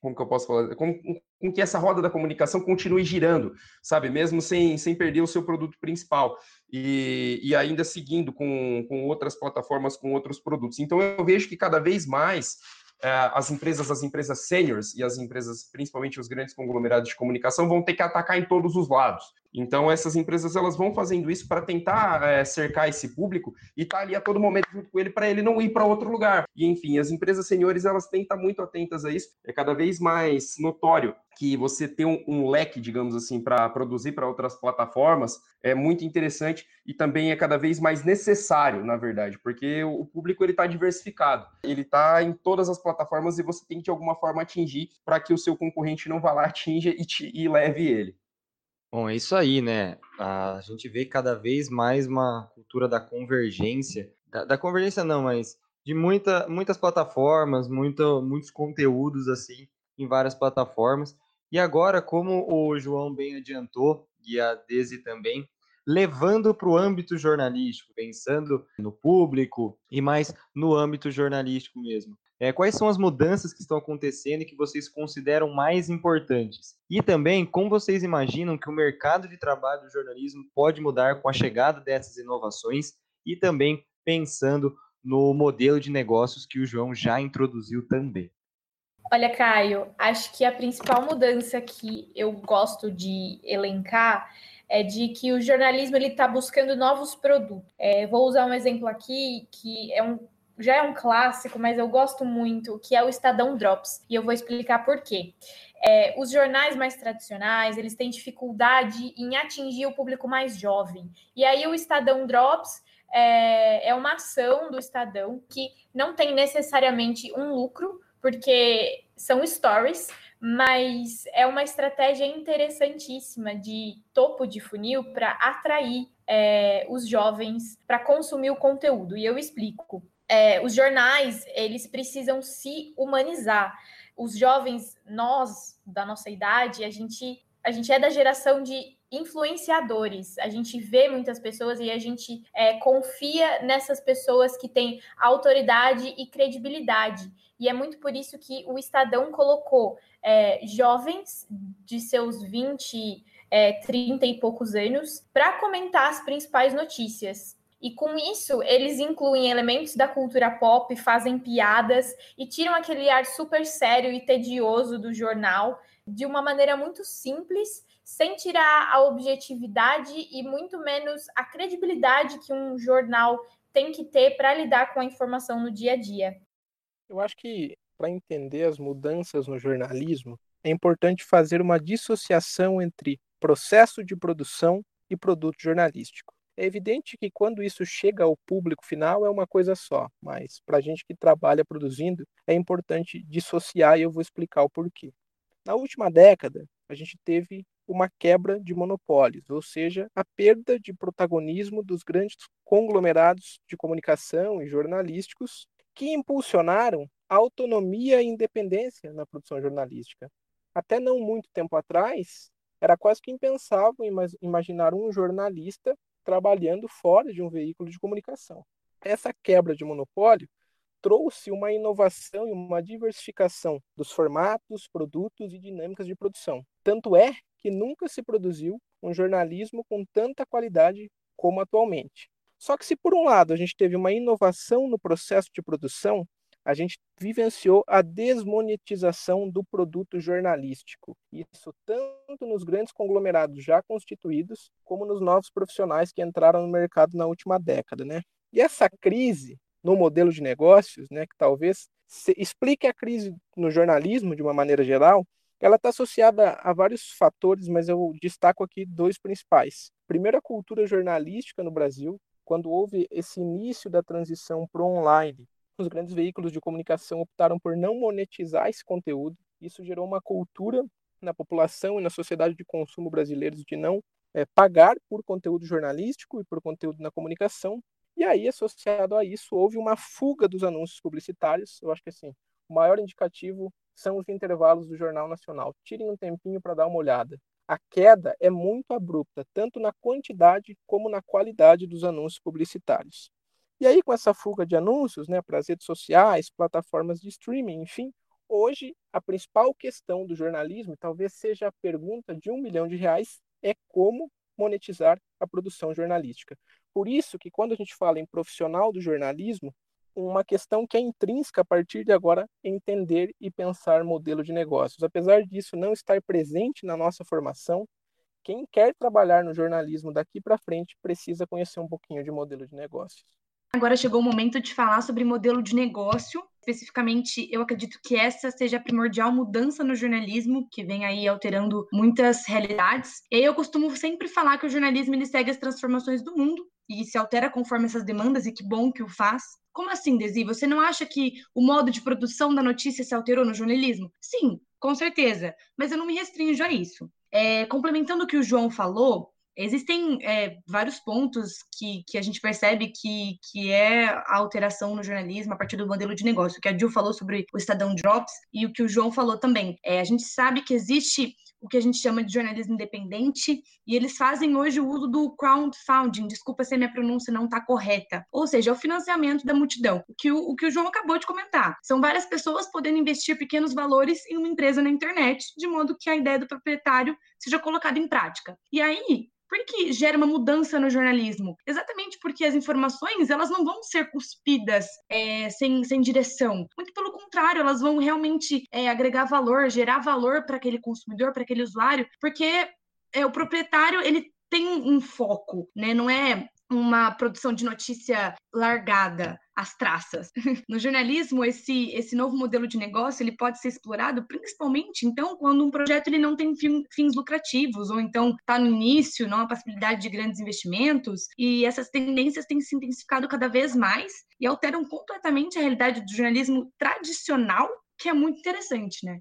como que eu posso falar, com, com, que essa roda da comunicação continue girando, sabe, mesmo sem, sem perder o seu produto principal e, e ainda seguindo com, com outras plataformas, com outros produtos. Então eu vejo que cada vez mais é, as empresas, as empresas seniors e as empresas, principalmente os grandes conglomerados de comunicação, vão ter que atacar em todos os lados. Então, essas empresas elas vão fazendo isso para tentar é, cercar esse público e estar tá ali a todo momento junto com ele para ele não ir para outro lugar. E, enfim, as empresas seniores elas têm que estar tá muito atentas a isso. É cada vez mais notório que você tem um, um leque, digamos assim, para produzir para outras plataformas é muito interessante e também é cada vez mais necessário, na verdade, porque o público ele está diversificado, ele está em todas as plataformas e você tem que de alguma forma atingir para que o seu concorrente não vá lá atinja e, te, e leve ele. Bom, é isso aí, né? A gente vê cada vez mais uma cultura da convergência, da, da convergência não, mas de muita, muitas plataformas, muito, muitos conteúdos assim em várias plataformas. E agora, como o João bem adiantou, e a Desi também, levando para o âmbito jornalístico, pensando no público e mais no âmbito jornalístico mesmo. É, quais são as mudanças que estão acontecendo e que vocês consideram mais importantes? E também, como vocês imaginam que o mercado de trabalho do jornalismo pode mudar com a chegada dessas inovações e também pensando no modelo de negócios que o João já introduziu também? Olha, Caio, acho que a principal mudança que eu gosto de elencar é de que o jornalismo ele está buscando novos produtos. É, vou usar um exemplo aqui que é um já é um clássico, mas eu gosto muito, que é o Estadão Drops. E eu vou explicar por quê. É, os jornais mais tradicionais, eles têm dificuldade em atingir o público mais jovem. E aí o Estadão Drops é, é uma ação do Estadão que não tem necessariamente um lucro, porque são stories, mas é uma estratégia interessantíssima de topo de funil para atrair é, os jovens para consumir o conteúdo. E eu explico é, os jornais eles precisam se humanizar. Os jovens, nós da nossa idade, a gente a gente é da geração de influenciadores. A gente vê muitas pessoas e a gente é, confia nessas pessoas que têm autoridade e credibilidade. E é muito por isso que o Estadão colocou é, jovens de seus 20, é, 30 e poucos anos para comentar as principais notícias. E com isso, eles incluem elementos da cultura pop, fazem piadas e tiram aquele ar super sério e tedioso do jornal de uma maneira muito simples, sem tirar a objetividade e muito menos a credibilidade que um jornal tem que ter para lidar com a informação no dia a dia. Eu acho que para entender as mudanças no jornalismo, é importante fazer uma dissociação entre processo de produção e produto jornalístico. É evidente que quando isso chega ao público final é uma coisa só, mas para a gente que trabalha produzindo é importante dissociar e eu vou explicar o porquê. Na última década, a gente teve uma quebra de monopólios, ou seja, a perda de protagonismo dos grandes conglomerados de comunicação e jornalísticos que impulsionaram a autonomia e independência na produção jornalística. Até não muito tempo atrás, era quase que impensável imaginar um jornalista trabalhando fora de um veículo de comunicação. Essa quebra de monopólio trouxe uma inovação e uma diversificação dos formatos, produtos e dinâmicas de produção. Tanto é que nunca se produziu um jornalismo com tanta qualidade como atualmente. Só que se por um lado a gente teve uma inovação no processo de produção, a gente vivenciou a desmonetização do produto jornalístico. Isso tanto nos grandes conglomerados já constituídos, como nos novos profissionais que entraram no mercado na última década, né? E essa crise no modelo de negócios, né, que talvez explique a crise no jornalismo de uma maneira geral, ela está associada a vários fatores, mas eu destaco aqui dois principais. Primeiro, a cultura jornalística no Brasil, quando houve esse início da transição para o online, os grandes veículos de comunicação optaram por não monetizar esse conteúdo. Isso gerou uma cultura na população e na sociedade de consumo brasileiros de não é, pagar por conteúdo jornalístico e por conteúdo na comunicação. E aí, associado a isso, houve uma fuga dos anúncios publicitários. Eu acho que assim, o maior indicativo são os intervalos do Jornal Nacional. Tirem um tempinho para dar uma olhada. A queda é muito abrupta, tanto na quantidade como na qualidade dos anúncios publicitários. E aí, com essa fuga de anúncios né, para as redes sociais, plataformas de streaming, enfim, hoje a principal questão do jornalismo, talvez seja a pergunta de um milhão de reais, é como monetizar a produção jornalística. Por isso que quando a gente fala em profissional do jornalismo, uma questão que é intrínseca a partir de agora entender e pensar modelo de negócios. Apesar disso não estar presente na nossa formação, quem quer trabalhar no jornalismo daqui para frente precisa conhecer um pouquinho de modelo de negócios. Agora chegou o momento de falar sobre modelo de negócio. Especificamente, eu acredito que essa seja a primordial mudança no jornalismo, que vem aí alterando muitas realidades. E eu costumo sempre falar que o jornalismo ele segue as transformações do mundo e se altera conforme essas demandas, e que bom que o faz. Como assim, Desi? Você não acha que o modo de produção da notícia se alterou no jornalismo? Sim, com certeza, mas eu não me restringo a isso. É, complementando o que o João falou, existem é, vários pontos que, que a gente percebe que, que é a alteração no jornalismo a partir do modelo de negócio. Que a Jill falou sobre o Estadão Drops e o que o João falou também. É, a gente sabe que existe o que a gente chama de jornalismo independente, e eles fazem hoje o uso do crowdfunding, desculpa se a minha pronúncia não está correta, ou seja, é o financiamento da multidão, o que o, o que o João acabou de comentar. São várias pessoas podendo investir pequenos valores em uma empresa na internet, de modo que a ideia do proprietário seja colocada em prática. E aí, por que gera uma mudança no jornalismo? Exatamente porque as informações elas não vão ser cuspidas é, sem, sem direção. Muito pelo contrário, elas vão realmente é, agregar valor, gerar valor para aquele consumidor, para aquele usuário, porque é, o proprietário ele tem um foco, né? Não é uma produção de notícia largada às traças. (laughs) No jornalismo, esse, esse novo modelo de negócio ele pode ser explorado principalmente, então, quando um projeto ele não tem fim, fins lucrativos, ou então está no início, não há possibilidade de grandes investimentos, e essas tendências têm se intensificado cada vez mais e alteram completamente a realidade do jornalismo tradicional, que é muito interessante, né?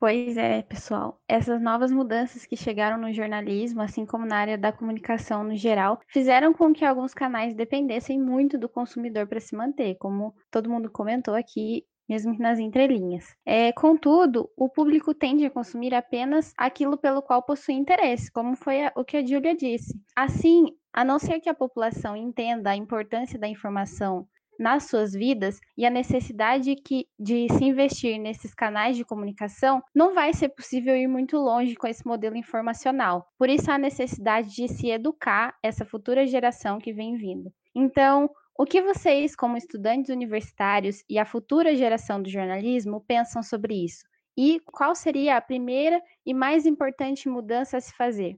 Pois é, pessoal. Essas novas mudanças que chegaram no jornalismo, assim como na área da comunicação no geral, fizeram com que alguns canais dependessem muito do consumidor para se manter, como todo mundo comentou aqui, mesmo nas entrelinhas. É, contudo, o público tende a consumir apenas aquilo pelo qual possui interesse, como foi a, o que a Júlia disse. Assim, a não ser que a população entenda a importância da informação nas suas vidas e a necessidade que, de se investir nesses canais de comunicação, não vai ser possível ir muito longe com esse modelo informacional. Por isso, há necessidade de se educar essa futura geração que vem vindo. Então, o que vocês, como estudantes universitários e a futura geração do jornalismo, pensam sobre isso? E qual seria a primeira e mais importante mudança a se fazer?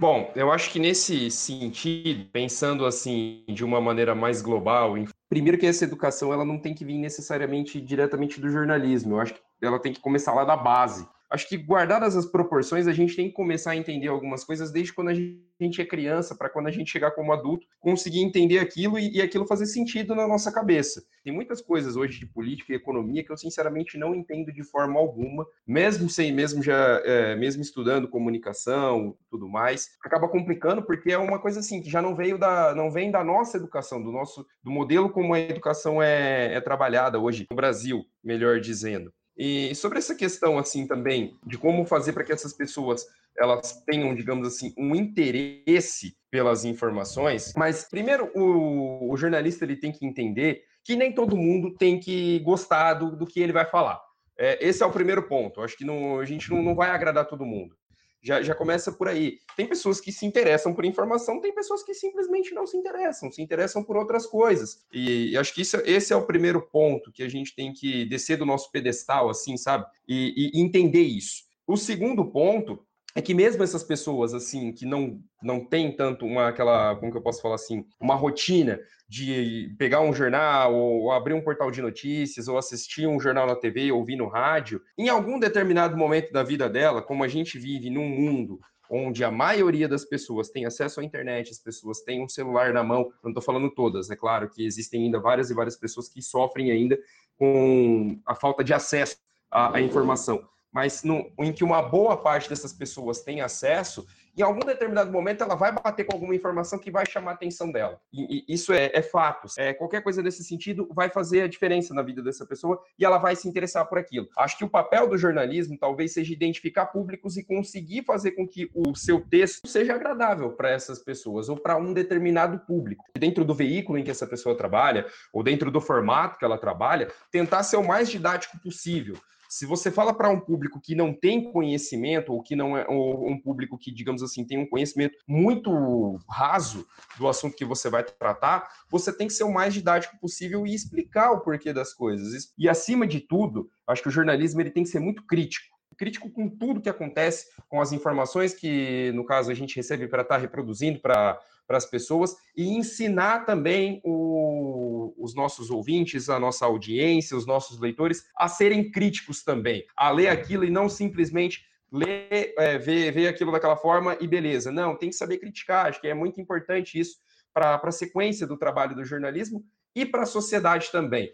Bom, eu acho que nesse sentido, pensando assim de uma maneira mais global, primeiro que essa educação ela não tem que vir necessariamente diretamente do jornalismo. Eu acho que ela tem que começar lá da base acho que guardadas as proporções, a gente tem que começar a entender algumas coisas desde quando a gente é criança, para quando a gente chegar como adulto, conseguir entender aquilo e, e, aquilo fazer sentido na nossa cabeça. Tem muitas coisas hoje de política e economia que eu sinceramente não entendo de forma alguma, mesmo sem, mesmo já, é, mesmo estudando comunicação, tudo mais, acaba complicando porque é uma coisa assim que já não veio da, não vem da nossa educação, do nosso, do modelo como a educação é, é trabalhada hoje no Brasil, melhor dizendo. E sobre essa questão, assim, também, de como fazer para que essas pessoas elas tenham, digamos assim, um interesse pelas informações. Mas, primeiro, o, o jornalista ele tem que entender que nem todo mundo tem que gostar do, do que ele vai falar. É, esse é o primeiro ponto. Acho que não, a gente não, não vai agradar todo mundo. Já, já começa por aí. Tem pessoas que se interessam por informação, tem pessoas que simplesmente não se interessam, se interessam por outras coisas. E, e acho que isso, esse é o primeiro ponto que a gente tem que descer do nosso pedestal, assim, sabe? e, e entender isso. O segundo ponto é que mesmo essas pessoas assim que não não tem tanto uma aquela como que eu posso falar assim uma rotina de pegar um jornal ou abrir um portal de notícias ou assistir um jornal na TV ouvir no rádio em algum determinado momento da vida dela como a gente vive num mundo onde a maioria das pessoas tem acesso à internet, as pessoas têm um celular na mão, não estou falando todas, é claro que existem ainda várias e várias pessoas que sofrem ainda com a falta de acesso à, à informação mas no, em que uma boa parte dessas pessoas tem acesso, em algum determinado momento ela vai bater com alguma informação que vai chamar a atenção dela. E, e isso é, é fato. É, qualquer coisa desse sentido vai fazer a diferença na vida dessa pessoa e ela vai se interessar por aquilo. Acho que o papel do jornalismo talvez seja identificar públicos e conseguir fazer com que o seu texto seja agradável para essas pessoas ou para um determinado público. Dentro do veículo em que essa pessoa trabalha ou dentro do formato que ela trabalha, tentar ser o mais didático possível se você fala para um público que não tem conhecimento, ou que não é ou um público que, digamos assim, tem um conhecimento muito raso do assunto que você vai tratar, você tem que ser o mais didático possível e explicar o porquê das coisas. E acima de tudo, acho que o jornalismo ele tem que ser muito crítico crítico com tudo que acontece, com as informações que, no caso, a gente recebe para estar tá reproduzindo para as pessoas e ensinar também o, os nossos ouvintes, a nossa audiência, os nossos leitores a serem críticos também, a ler aquilo e não simplesmente ler, é, ver, ver aquilo daquela forma e beleza. Não, tem que saber criticar, acho que é muito importante isso para a sequência do trabalho do jornalismo e para a sociedade também.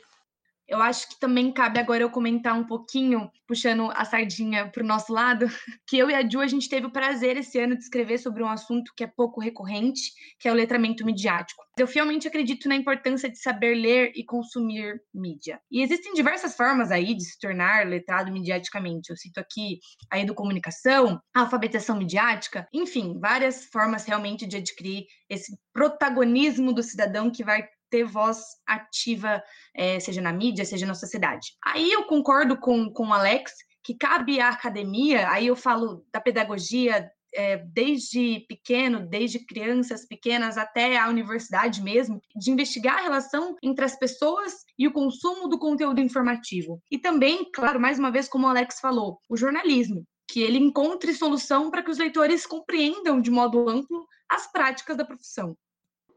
Eu acho que também cabe agora eu comentar um pouquinho, puxando a sardinha para o nosso lado, (laughs) que eu e a Ju a gente teve o prazer esse ano de escrever sobre um assunto que é pouco recorrente, que é o letramento midiático. Eu fielmente acredito na importância de saber ler e consumir mídia. E existem diversas formas aí de se tornar letrado midiaticamente. Eu cito aqui a educomunicação, a alfabetização midiática, enfim, várias formas realmente de adquirir esse protagonismo do cidadão que vai ter voz ativa, é, seja na mídia, seja na sociedade. Aí eu concordo com, com o Alex que cabe à academia, aí eu falo da pedagogia é, desde pequeno, desde crianças pequenas até a universidade mesmo, de investigar a relação entre as pessoas e o consumo do conteúdo informativo. E também, claro, mais uma vez, como o Alex falou, o jornalismo, que ele encontre solução para que os leitores compreendam de modo amplo as práticas da profissão.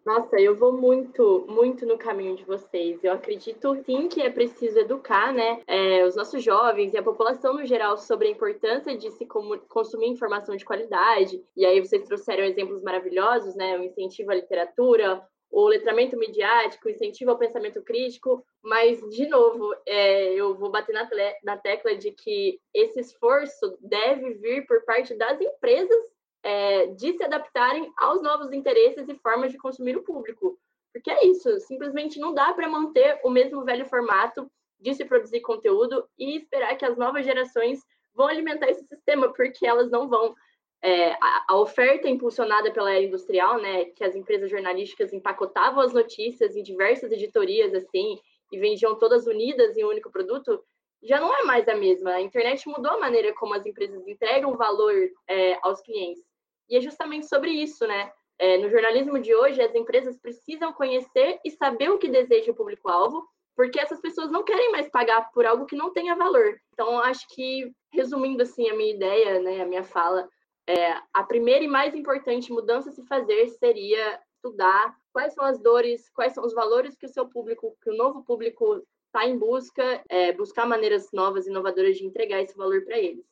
Nossa, eu vou muito, muito no caminho de vocês. Eu acredito sim que é preciso educar, né, é, os nossos jovens e a população no geral sobre a importância de se consumir informação de qualidade. E aí vocês trouxeram exemplos maravilhosos, né, o incentivo à literatura, o letramento midiático, o incentivo ao pensamento crítico, mas, de novo, é, eu vou bater na, na tecla de que esse esforço deve vir por parte das empresas é, de se adaptarem aos novos interesses e formas de consumir o público. Porque é isso, simplesmente não dá para manter o mesmo velho formato de se produzir conteúdo e esperar que as novas gerações vão alimentar esse sistema, porque elas não vão. É, a, a, oferta impulsionada pela era industrial, né, que as empresas jornalísticas empacotavam as notícias em diversas editorias assim e vendiam todas unidas em um único produto, já não é mais a mesma. A internet mudou a maneira como as empresas entregam valor é, aos clientes. E é justamente sobre isso, né? É, no jornalismo de hoje, as empresas precisam conhecer e saber o que deseja o público-alvo, porque essas pessoas não querem mais pagar por algo que não tenha valor. Então, acho que, resumindo assim a minha ideia, né, a minha fala, é, a primeira e mais importante mudança a se fazer seria estudar quais são as dores, quais são os valores que o seu público, que o novo público está em busca, é, buscar maneiras novas, inovadoras de entregar esse valor para eles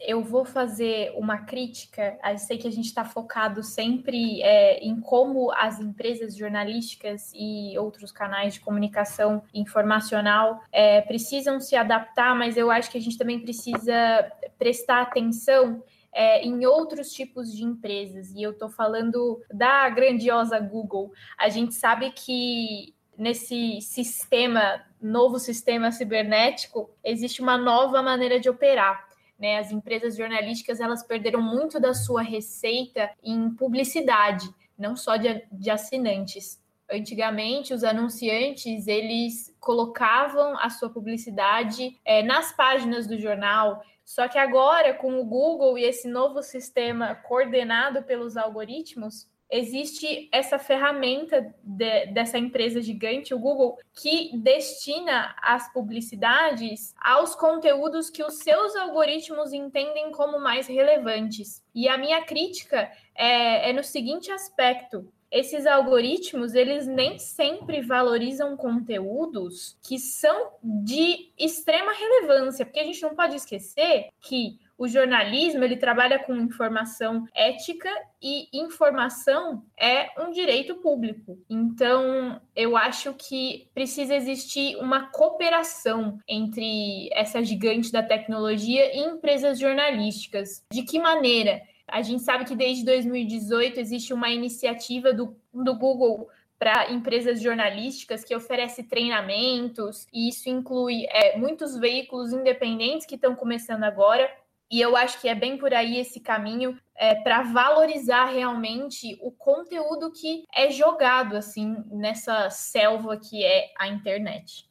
eu vou fazer uma crítica. Eu sei que a gente está focado sempre é, em como as empresas jornalísticas e outros canais de comunicação informacional é, precisam se adaptar, mas eu acho que a gente também precisa prestar atenção é, em outros tipos de empresas. E eu estou falando da grandiosa Google. A gente sabe que nesse sistema, novo sistema cibernético, existe uma nova maneira de operar. Né? As empresas jornalísticas elas perderam muito da sua receita em publicidade, não só de, de assinantes. Antigamente, os anunciantes eles colocavam a sua publicidade é, nas páginas do jornal, Só que agora, com o Google e esse novo sistema coordenado pelos algoritmos, existe essa ferramenta de, dessa empresa gigante, o Google, que destina as publicidades aos conteúdos que os seus algoritmos entendem como mais relevantes. E a minha crítica é, é no seguinte aspecto: esses algoritmos, eles nem sempre valorizam conteúdos que são de extrema relevância, porque a gente não pode esquecer que o jornalismo ele trabalha com informação ética e informação é um direito público. Então, eu acho que precisa existir uma cooperação entre essa gigante da tecnologia e empresas jornalísticas. De que maneira? A gente sabe que desde 2018 existe uma iniciativa do, do Google para empresas jornalísticas que oferece treinamentos, e isso inclui é, muitos veículos independentes que estão começando agora. E eu acho que é bem por aí esse caminho é, para valorizar realmente o conteúdo que é jogado assim nessa selva que é a internet.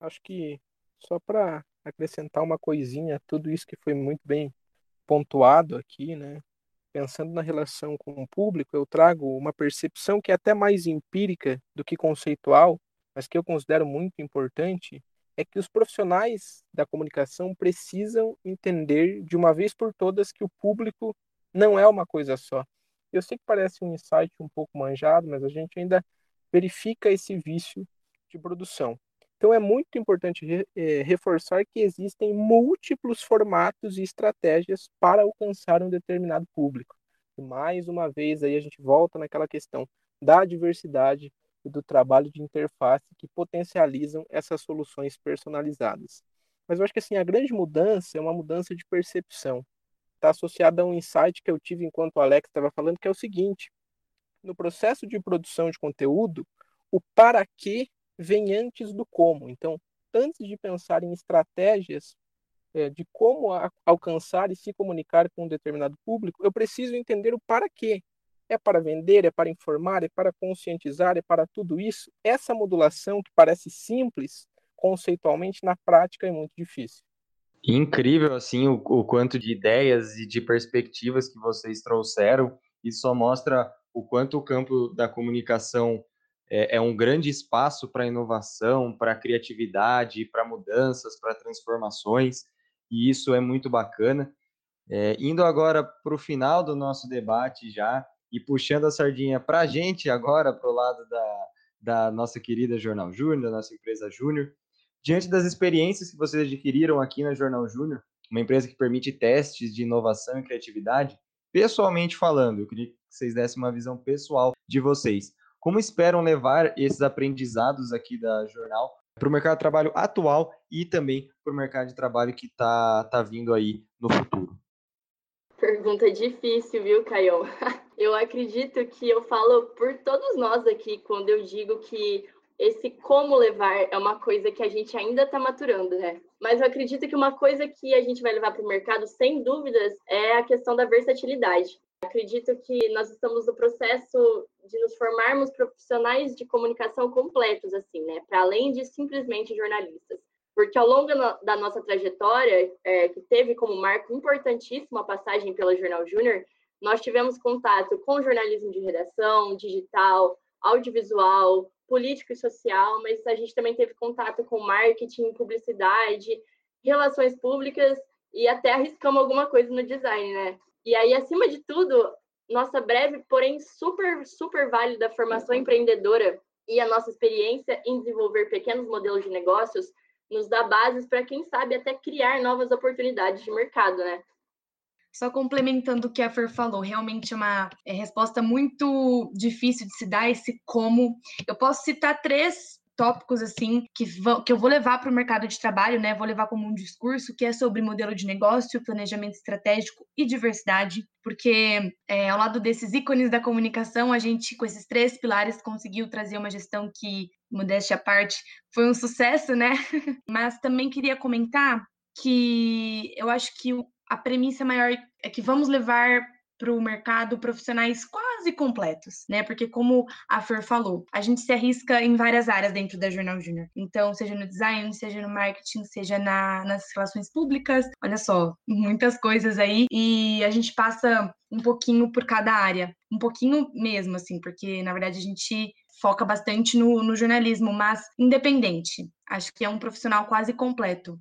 Acho que só para acrescentar uma coisinha, tudo isso que foi muito bem pontuado aqui, né? Pensando na relação com o público, eu trago uma percepção que é até mais empírica do que conceitual, mas que eu considero muito importante, é que os profissionais da comunicação precisam entender de uma vez por todas que o público não é uma coisa só. Eu sei que parece um insight um pouco manjado, mas a gente ainda verifica esse vício de produção. Então é muito importante re, é, reforçar que existem múltiplos formatos e estratégias para alcançar um determinado público. E mais uma vez aí a gente volta naquela questão da diversidade e do trabalho de interface que potencializam essas soluções personalizadas. Mas eu acho que assim a grande mudança é uma mudança de percepção. Está associada a um insight que eu tive enquanto o Alex estava falando, que é o seguinte: no processo de produção de conteúdo, o para quê vem antes do como. Então, antes de pensar em estratégias é, de como a, alcançar e se comunicar com um determinado público, eu preciso entender o para quê. É para vender, é para informar, é para conscientizar, é para tudo isso. Essa modulação que parece simples conceitualmente, na prática é muito difícil. Incrível, assim, o, o quanto de ideias e de perspectivas que vocês trouxeram. Isso só mostra o quanto o campo da comunicação é, é um grande espaço para inovação, para criatividade, para mudanças, para transformações, e isso é muito bacana. É, indo agora para o final do nosso debate já, e puxando a sardinha para a gente agora, para o lado da, da nossa querida Jornal Júnior, da nossa empresa Júnior, diante das experiências que vocês adquiriram aqui na Jornal Júnior, uma empresa que permite testes de inovação e criatividade, pessoalmente falando, eu queria que vocês dessem uma visão pessoal de vocês. Como esperam levar esses aprendizados aqui da jornal para o mercado de trabalho atual e também para o mercado de trabalho que está tá vindo aí no futuro? Pergunta difícil, viu, Caio? (laughs) Eu acredito que eu falo por todos nós aqui quando eu digo que esse como levar é uma coisa que a gente ainda está maturando, né? Mas eu acredito que uma coisa que a gente vai levar para o mercado, sem dúvidas, é a questão da versatilidade. Acredito que nós estamos no processo de nos formarmos profissionais de comunicação completos, assim, né? Para além de simplesmente jornalistas. Porque ao longo da nossa trajetória, é, que teve como marco importantíssimo a passagem pela Jornal Júnior, nós tivemos contato com jornalismo de redação, digital, audiovisual, político e social, mas a gente também teve contato com marketing, publicidade, relações públicas e até arriscamos alguma coisa no design, né? E aí, acima de tudo, nossa breve, porém super, super válida formação empreendedora e a nossa experiência em desenvolver pequenos modelos de negócios nos dá bases para, quem sabe, até criar novas oportunidades de mercado, né? Só complementando o que a Fer falou, realmente é uma é, resposta muito difícil de se dar esse como. Eu posso citar três tópicos assim que, vão, que eu vou levar para o mercado de trabalho, né? Vou levar como um discurso que é sobre modelo de negócio, planejamento estratégico e diversidade, porque é, ao lado desses ícones da comunicação, a gente com esses três pilares conseguiu trazer uma gestão que, modéstia à parte, foi um sucesso, né? (laughs) Mas também queria comentar que eu acho que a premissa maior é que vamos levar para o mercado profissionais quase completos, né? Porque como a Fer falou, a gente se arrisca em várias áreas dentro da Jornal Júnior. Então, seja no design, seja no marketing, seja na, nas relações públicas, olha só, muitas coisas aí. E a gente passa um pouquinho por cada área, um pouquinho mesmo, assim, porque na verdade a gente foca bastante no, no jornalismo, mas independente. Acho que é um profissional quase completo.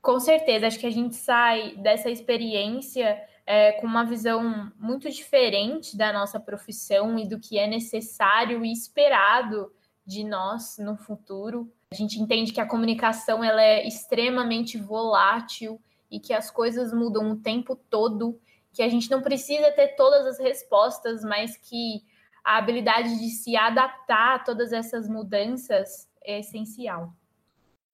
Com certeza, acho que a gente sai dessa experiência é, com uma visão muito diferente da nossa profissão e do que é necessário e esperado de nós no futuro. A gente entende que a comunicação ela é extremamente volátil e que as coisas mudam o tempo todo, que a gente não precisa ter todas as respostas, mas que a habilidade de se adaptar a todas essas mudanças é essencial.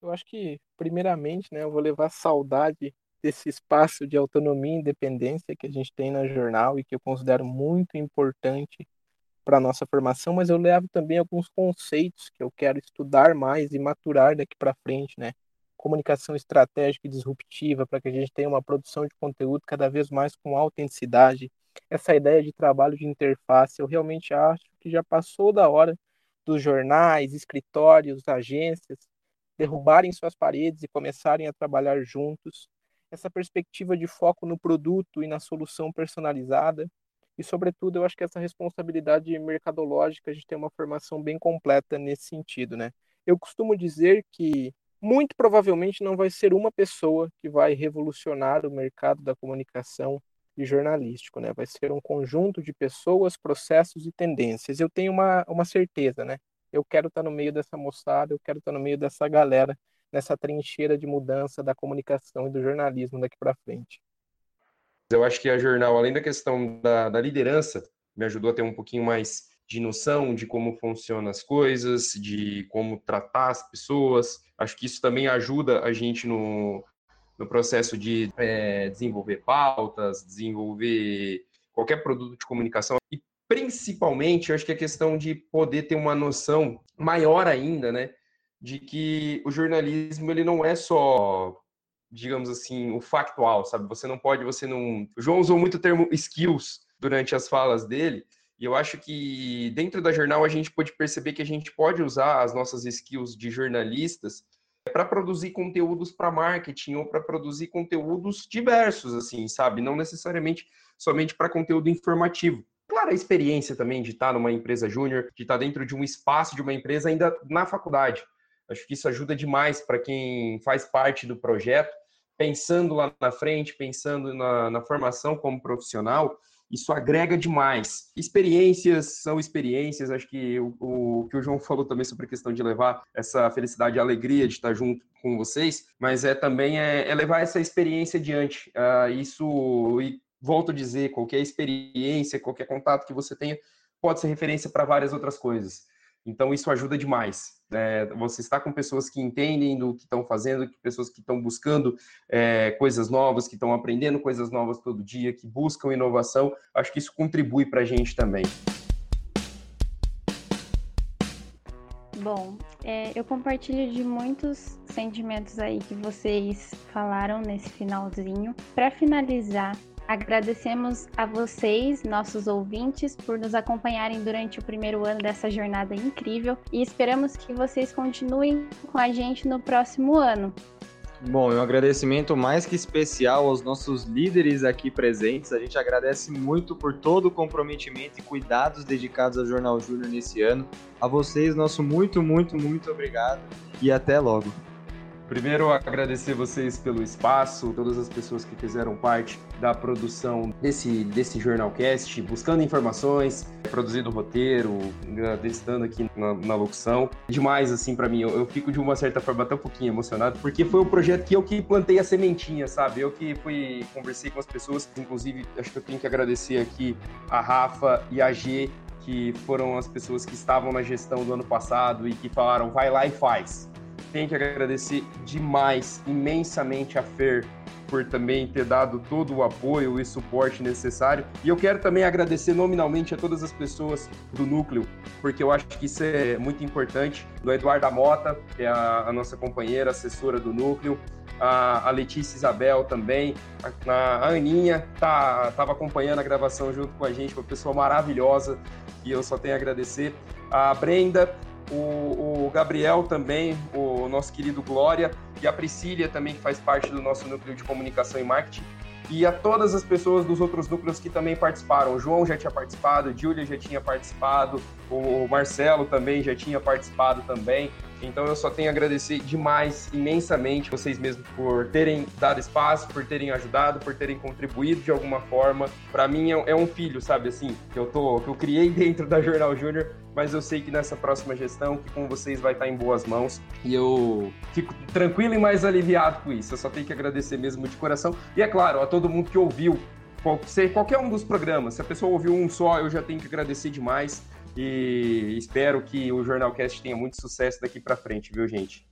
Eu acho que, primeiramente, né, eu vou levar saudade desse espaço de autonomia e independência que a gente tem na jornal e que eu considero muito importante para a nossa formação, mas eu levo também alguns conceitos que eu quero estudar mais e maturar daqui para frente, né? Comunicação estratégica e disruptiva, para que a gente tenha uma produção de conteúdo cada vez mais com autenticidade. Essa ideia de trabalho de interface, eu realmente acho que já passou da hora dos jornais, escritórios, agências derrubarem suas paredes e começarem a trabalhar juntos essa perspectiva de foco no produto e na solução personalizada. E, sobretudo, eu acho que essa responsabilidade mercadológica, a gente tem uma formação bem completa nesse sentido, né? Eu costumo dizer que muito provavelmente não vai ser uma pessoa que vai revolucionar o mercado da comunicação e jornalístico, né? Vai ser um conjunto de pessoas, processos e tendências. Eu tenho uma, uma certeza, né? Eu quero estar no meio dessa moçada, eu quero estar no meio dessa galera nessa trincheira de mudança da comunicação e do jornalismo daqui para frente. Eu acho que a jornal, além da questão da, da liderança, me ajudou a ter um pouquinho mais de noção de como funcionam as coisas, de como tratar as pessoas. Acho que isso também ajuda a gente no, no processo de é, desenvolver pautas, desenvolver qualquer produto de comunicação. E principalmente, acho que a questão de poder ter uma noção maior ainda, né, de que o jornalismo ele não é só digamos assim, o factual, sabe? Você não pode, você não. O João usou muito o termo skills durante as falas dele, e eu acho que dentro da jornal a gente pode perceber que a gente pode usar as nossas skills de jornalistas para produzir conteúdos para marketing ou para produzir conteúdos diversos, assim, sabe? Não necessariamente somente para conteúdo informativo. Claro, a experiência também de estar numa empresa júnior, de estar dentro de um espaço de uma empresa ainda na faculdade. Acho que isso ajuda demais para quem faz parte do projeto, pensando lá na frente, pensando na, na formação como profissional, isso agrega demais. Experiências são experiências, acho que o, o, que o João falou também sobre a questão de levar essa felicidade e alegria de estar junto com vocês, mas é também é, é levar essa experiência adiante. Uh, isso, e volto a dizer, qualquer experiência, qualquer contato que você tenha, pode ser referência para várias outras coisas. Então, isso ajuda demais. É, você está com pessoas que entendem do que estão fazendo, pessoas que estão buscando é, coisas novas, que estão aprendendo coisas novas todo dia, que buscam inovação. Acho que isso contribui para a gente também. Bom, é, eu compartilho de muitos sentimentos aí que vocês falaram nesse finalzinho. Para finalizar, Agradecemos a vocês, nossos ouvintes, por nos acompanharem durante o primeiro ano dessa jornada incrível e esperamos que vocês continuem com a gente no próximo ano. Bom, um agradecimento mais que especial aos nossos líderes aqui presentes. A gente agradece muito por todo o comprometimento e cuidados dedicados ao Jornal Júnior nesse ano. A vocês, nosso muito, muito, muito obrigado e até logo. Primeiro, agradecer vocês pelo espaço, todas as pessoas que fizeram parte da produção desse, desse Jornalcast, buscando informações, produzindo roteiro, testando aqui na, na, locução. Demais, assim, para mim. Eu, eu, fico de uma certa forma até um pouquinho emocionado, porque foi um projeto que eu que plantei a sementinha, sabe? Eu que fui, conversei com as pessoas, inclusive, acho que eu tenho que agradecer aqui a Rafa e a G, que foram as pessoas que estavam na gestão do ano passado e que falaram, vai lá e faz tenho que agradecer demais, imensamente a Fer por também ter dado todo o apoio e suporte necessário. E eu quero também agradecer nominalmente a todas as pessoas do núcleo, porque eu acho que isso é muito importante. Do Eduardo Mota, que é a, a nossa companheira, assessora do núcleo, a, a Letícia Isabel também, a, a Aninha tá, tava acompanhando a gravação junto com a gente, uma pessoa maravilhosa e eu só tenho a agradecer. A Brenda, o, o, Gabriel também, o nosso querido Glória, e a Priscília também, que faz parte do nosso núcleo de comunicação e marketing, e a todas as pessoas dos outros núcleos que também participaram. O João já tinha participado, a Júlia já tinha participado, o Marcelo também já tinha participado também. Então eu só tenho a agradecer demais, imensamente, vocês mesmos por terem dado espaço, por terem ajudado, por terem contribuído de alguma forma. Para mim é, é, um filho, sabe assim, que eu tô, que eu criei (laughs) dentro da Jornal Júnior, mas eu sei que nessa próxima gestão, que com vocês vai estar em boas mãos e eu fico tranquilo e mais aliviado com isso. Eu só tenho que agradecer mesmo de coração e é claro a todo mundo que ouviu qualquer um dos programas. Se a pessoa ouviu um só, eu já tenho que agradecer demais. E espero que o Jornalcast tenha muito sucesso daqui para frente, viu, gente?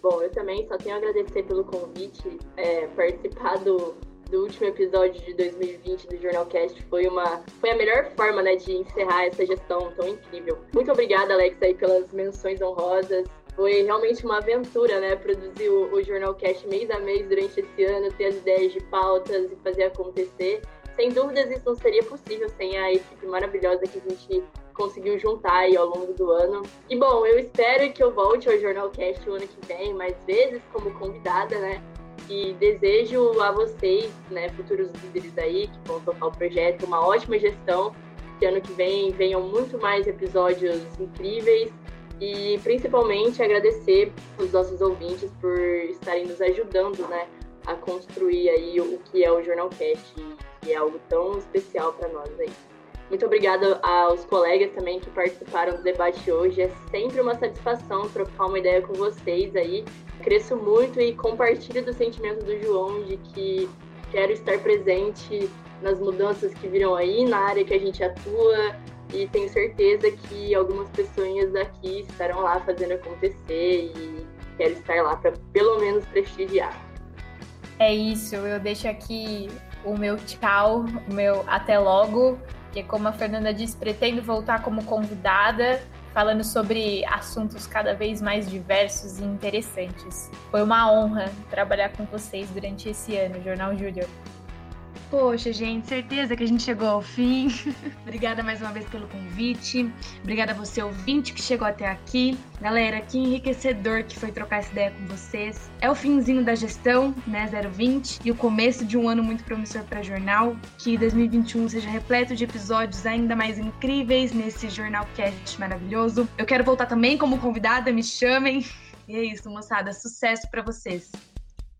Bom, eu também só tenho a agradecer pelo convite, é, participar do, do último episódio de 2020 do Jornalcast foi uma foi a melhor forma, né, de encerrar essa gestão tão incrível. Muito obrigada, Alex, aí pelas menções honrosas. Foi realmente uma aventura, né, produzir o, o Jornalcast mês a mês durante esse ano, ter as ideias de pautas e fazer acontecer. Sem dúvidas, isso não seria possível sem a equipe maravilhosa que a gente conseguiu juntar aí ao longo do ano. E bom, eu espero que eu volte ao Jornalcast o ano que vem, mais vezes como convidada, né? E desejo a vocês, né, futuros líderes aí que vão tocar o projeto, uma ótima gestão. Que ano que vem venham muito mais episódios incríveis e principalmente agradecer os nossos ouvintes por estarem nos ajudando, né, a construir aí o que é o Jornalcast, que é algo tão especial para nós aí. Muito obrigada aos colegas também que participaram do debate hoje. É sempre uma satisfação trocar uma ideia com vocês aí. Cresço muito e compartilho do sentimento do João de que quero estar presente nas mudanças que viram aí, na área que a gente atua, e tenho certeza que algumas pessoas aqui estarão lá fazendo acontecer e quero estar lá para pelo menos prestigiar. É isso, eu deixo aqui o meu tchau, o meu até logo porque, como a Fernanda disse, pretendo voltar como convidada, falando sobre assuntos cada vez mais diversos e interessantes. Foi uma honra trabalhar com vocês durante esse ano, Jornal Júnior. Poxa, gente, certeza que a gente chegou ao fim. (laughs) Obrigada mais uma vez pelo convite. Obrigada a você, ouvinte, que chegou até aqui. Galera, que enriquecedor que foi trocar essa ideia com vocês. É o finzinho da gestão, né, 020, e o começo de um ano muito promissor para jornal. Que 2021 seja repleto de episódios ainda mais incríveis nesse Jornal Cast maravilhoso. Eu quero voltar também como convidada, me chamem. (laughs) E é isso, moçada. Sucesso para vocês.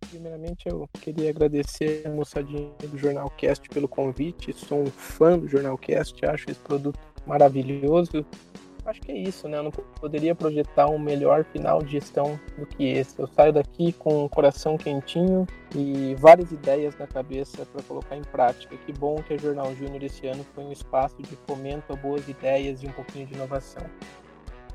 Primeiramente, eu queria agradecer a moçadinha do Jornal Cast pelo convite. Sou um fã do Jornal Cast, acho esse produto maravilhoso. Acho que é isso, né? Eu não poderia projetar um melhor final de gestão do que esse. Eu saio daqui com o coração quentinho e várias ideias na cabeça para colocar em prática. Que bom que a Jornal Júnior esse ano foi um espaço de fomento a boas ideias e um pouquinho de inovação.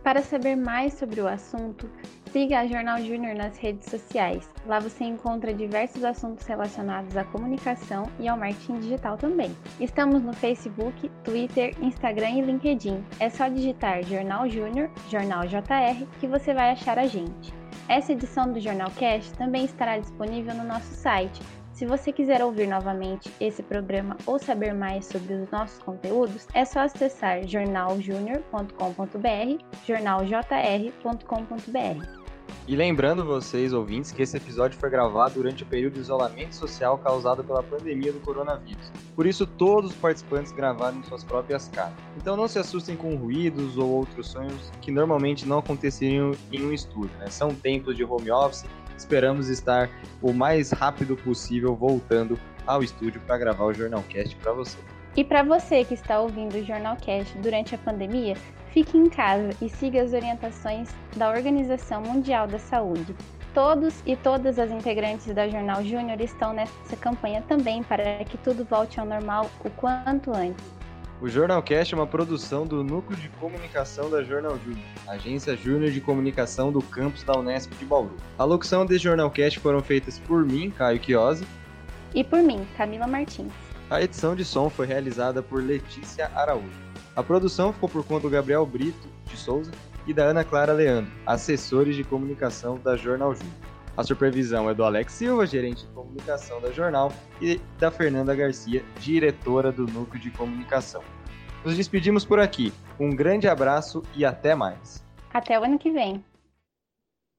Para saber mais sobre o assunto, siga a Jornal Júnior nas redes sociais. Lá você encontra diversos assuntos relacionados à comunicação e ao marketing digital também. Estamos no Facebook, Twitter, Instagram e LinkedIn. É só digitar Jornal Júnior, Jornal JR, que você vai achar a gente. Essa edição do Jornal Cast também estará disponível no nosso site se você quiser ouvir novamente esse programa ou saber mais sobre os nossos conteúdos, é só acessar jornaljunior.com.br, jornaljr.com.br. E lembrando vocês, ouvintes, que esse episódio foi gravado durante o período de isolamento social causado pela pandemia do coronavírus. Por isso, todos os participantes gravaram em suas próprias casas. Então não se assustem com ruídos ou outros sonhos que normalmente não aconteceriam em um estúdio. Né? São tempos de home office Esperamos estar o mais rápido possível voltando ao estúdio para gravar o Jornalcast para você. E para você que está ouvindo o Jornalcast durante a pandemia, fique em casa e siga as orientações da Organização Mundial da Saúde. Todos e todas as integrantes da Jornal Júnior estão nessa campanha também para que tudo volte ao normal o quanto antes. O Jornalcast é uma produção do Núcleo de Comunicação da Jornal Júnior, agência júnior de comunicação do campus da Unesp de Bauru. A locução desse Jornalcast foram feitas por mim, Caio Chiosi. E por mim, Camila Martins. A edição de som foi realizada por Letícia Araújo. A produção ficou por conta do Gabriel Brito de Souza e da Ana Clara Leandro, assessores de comunicação da Jornal Júnior. A supervisão é do Alex Silva, gerente de comunicação da jornal, e da Fernanda Garcia, diretora do núcleo de comunicação. Nos despedimos por aqui. Um grande abraço e até mais. Até o ano que vem.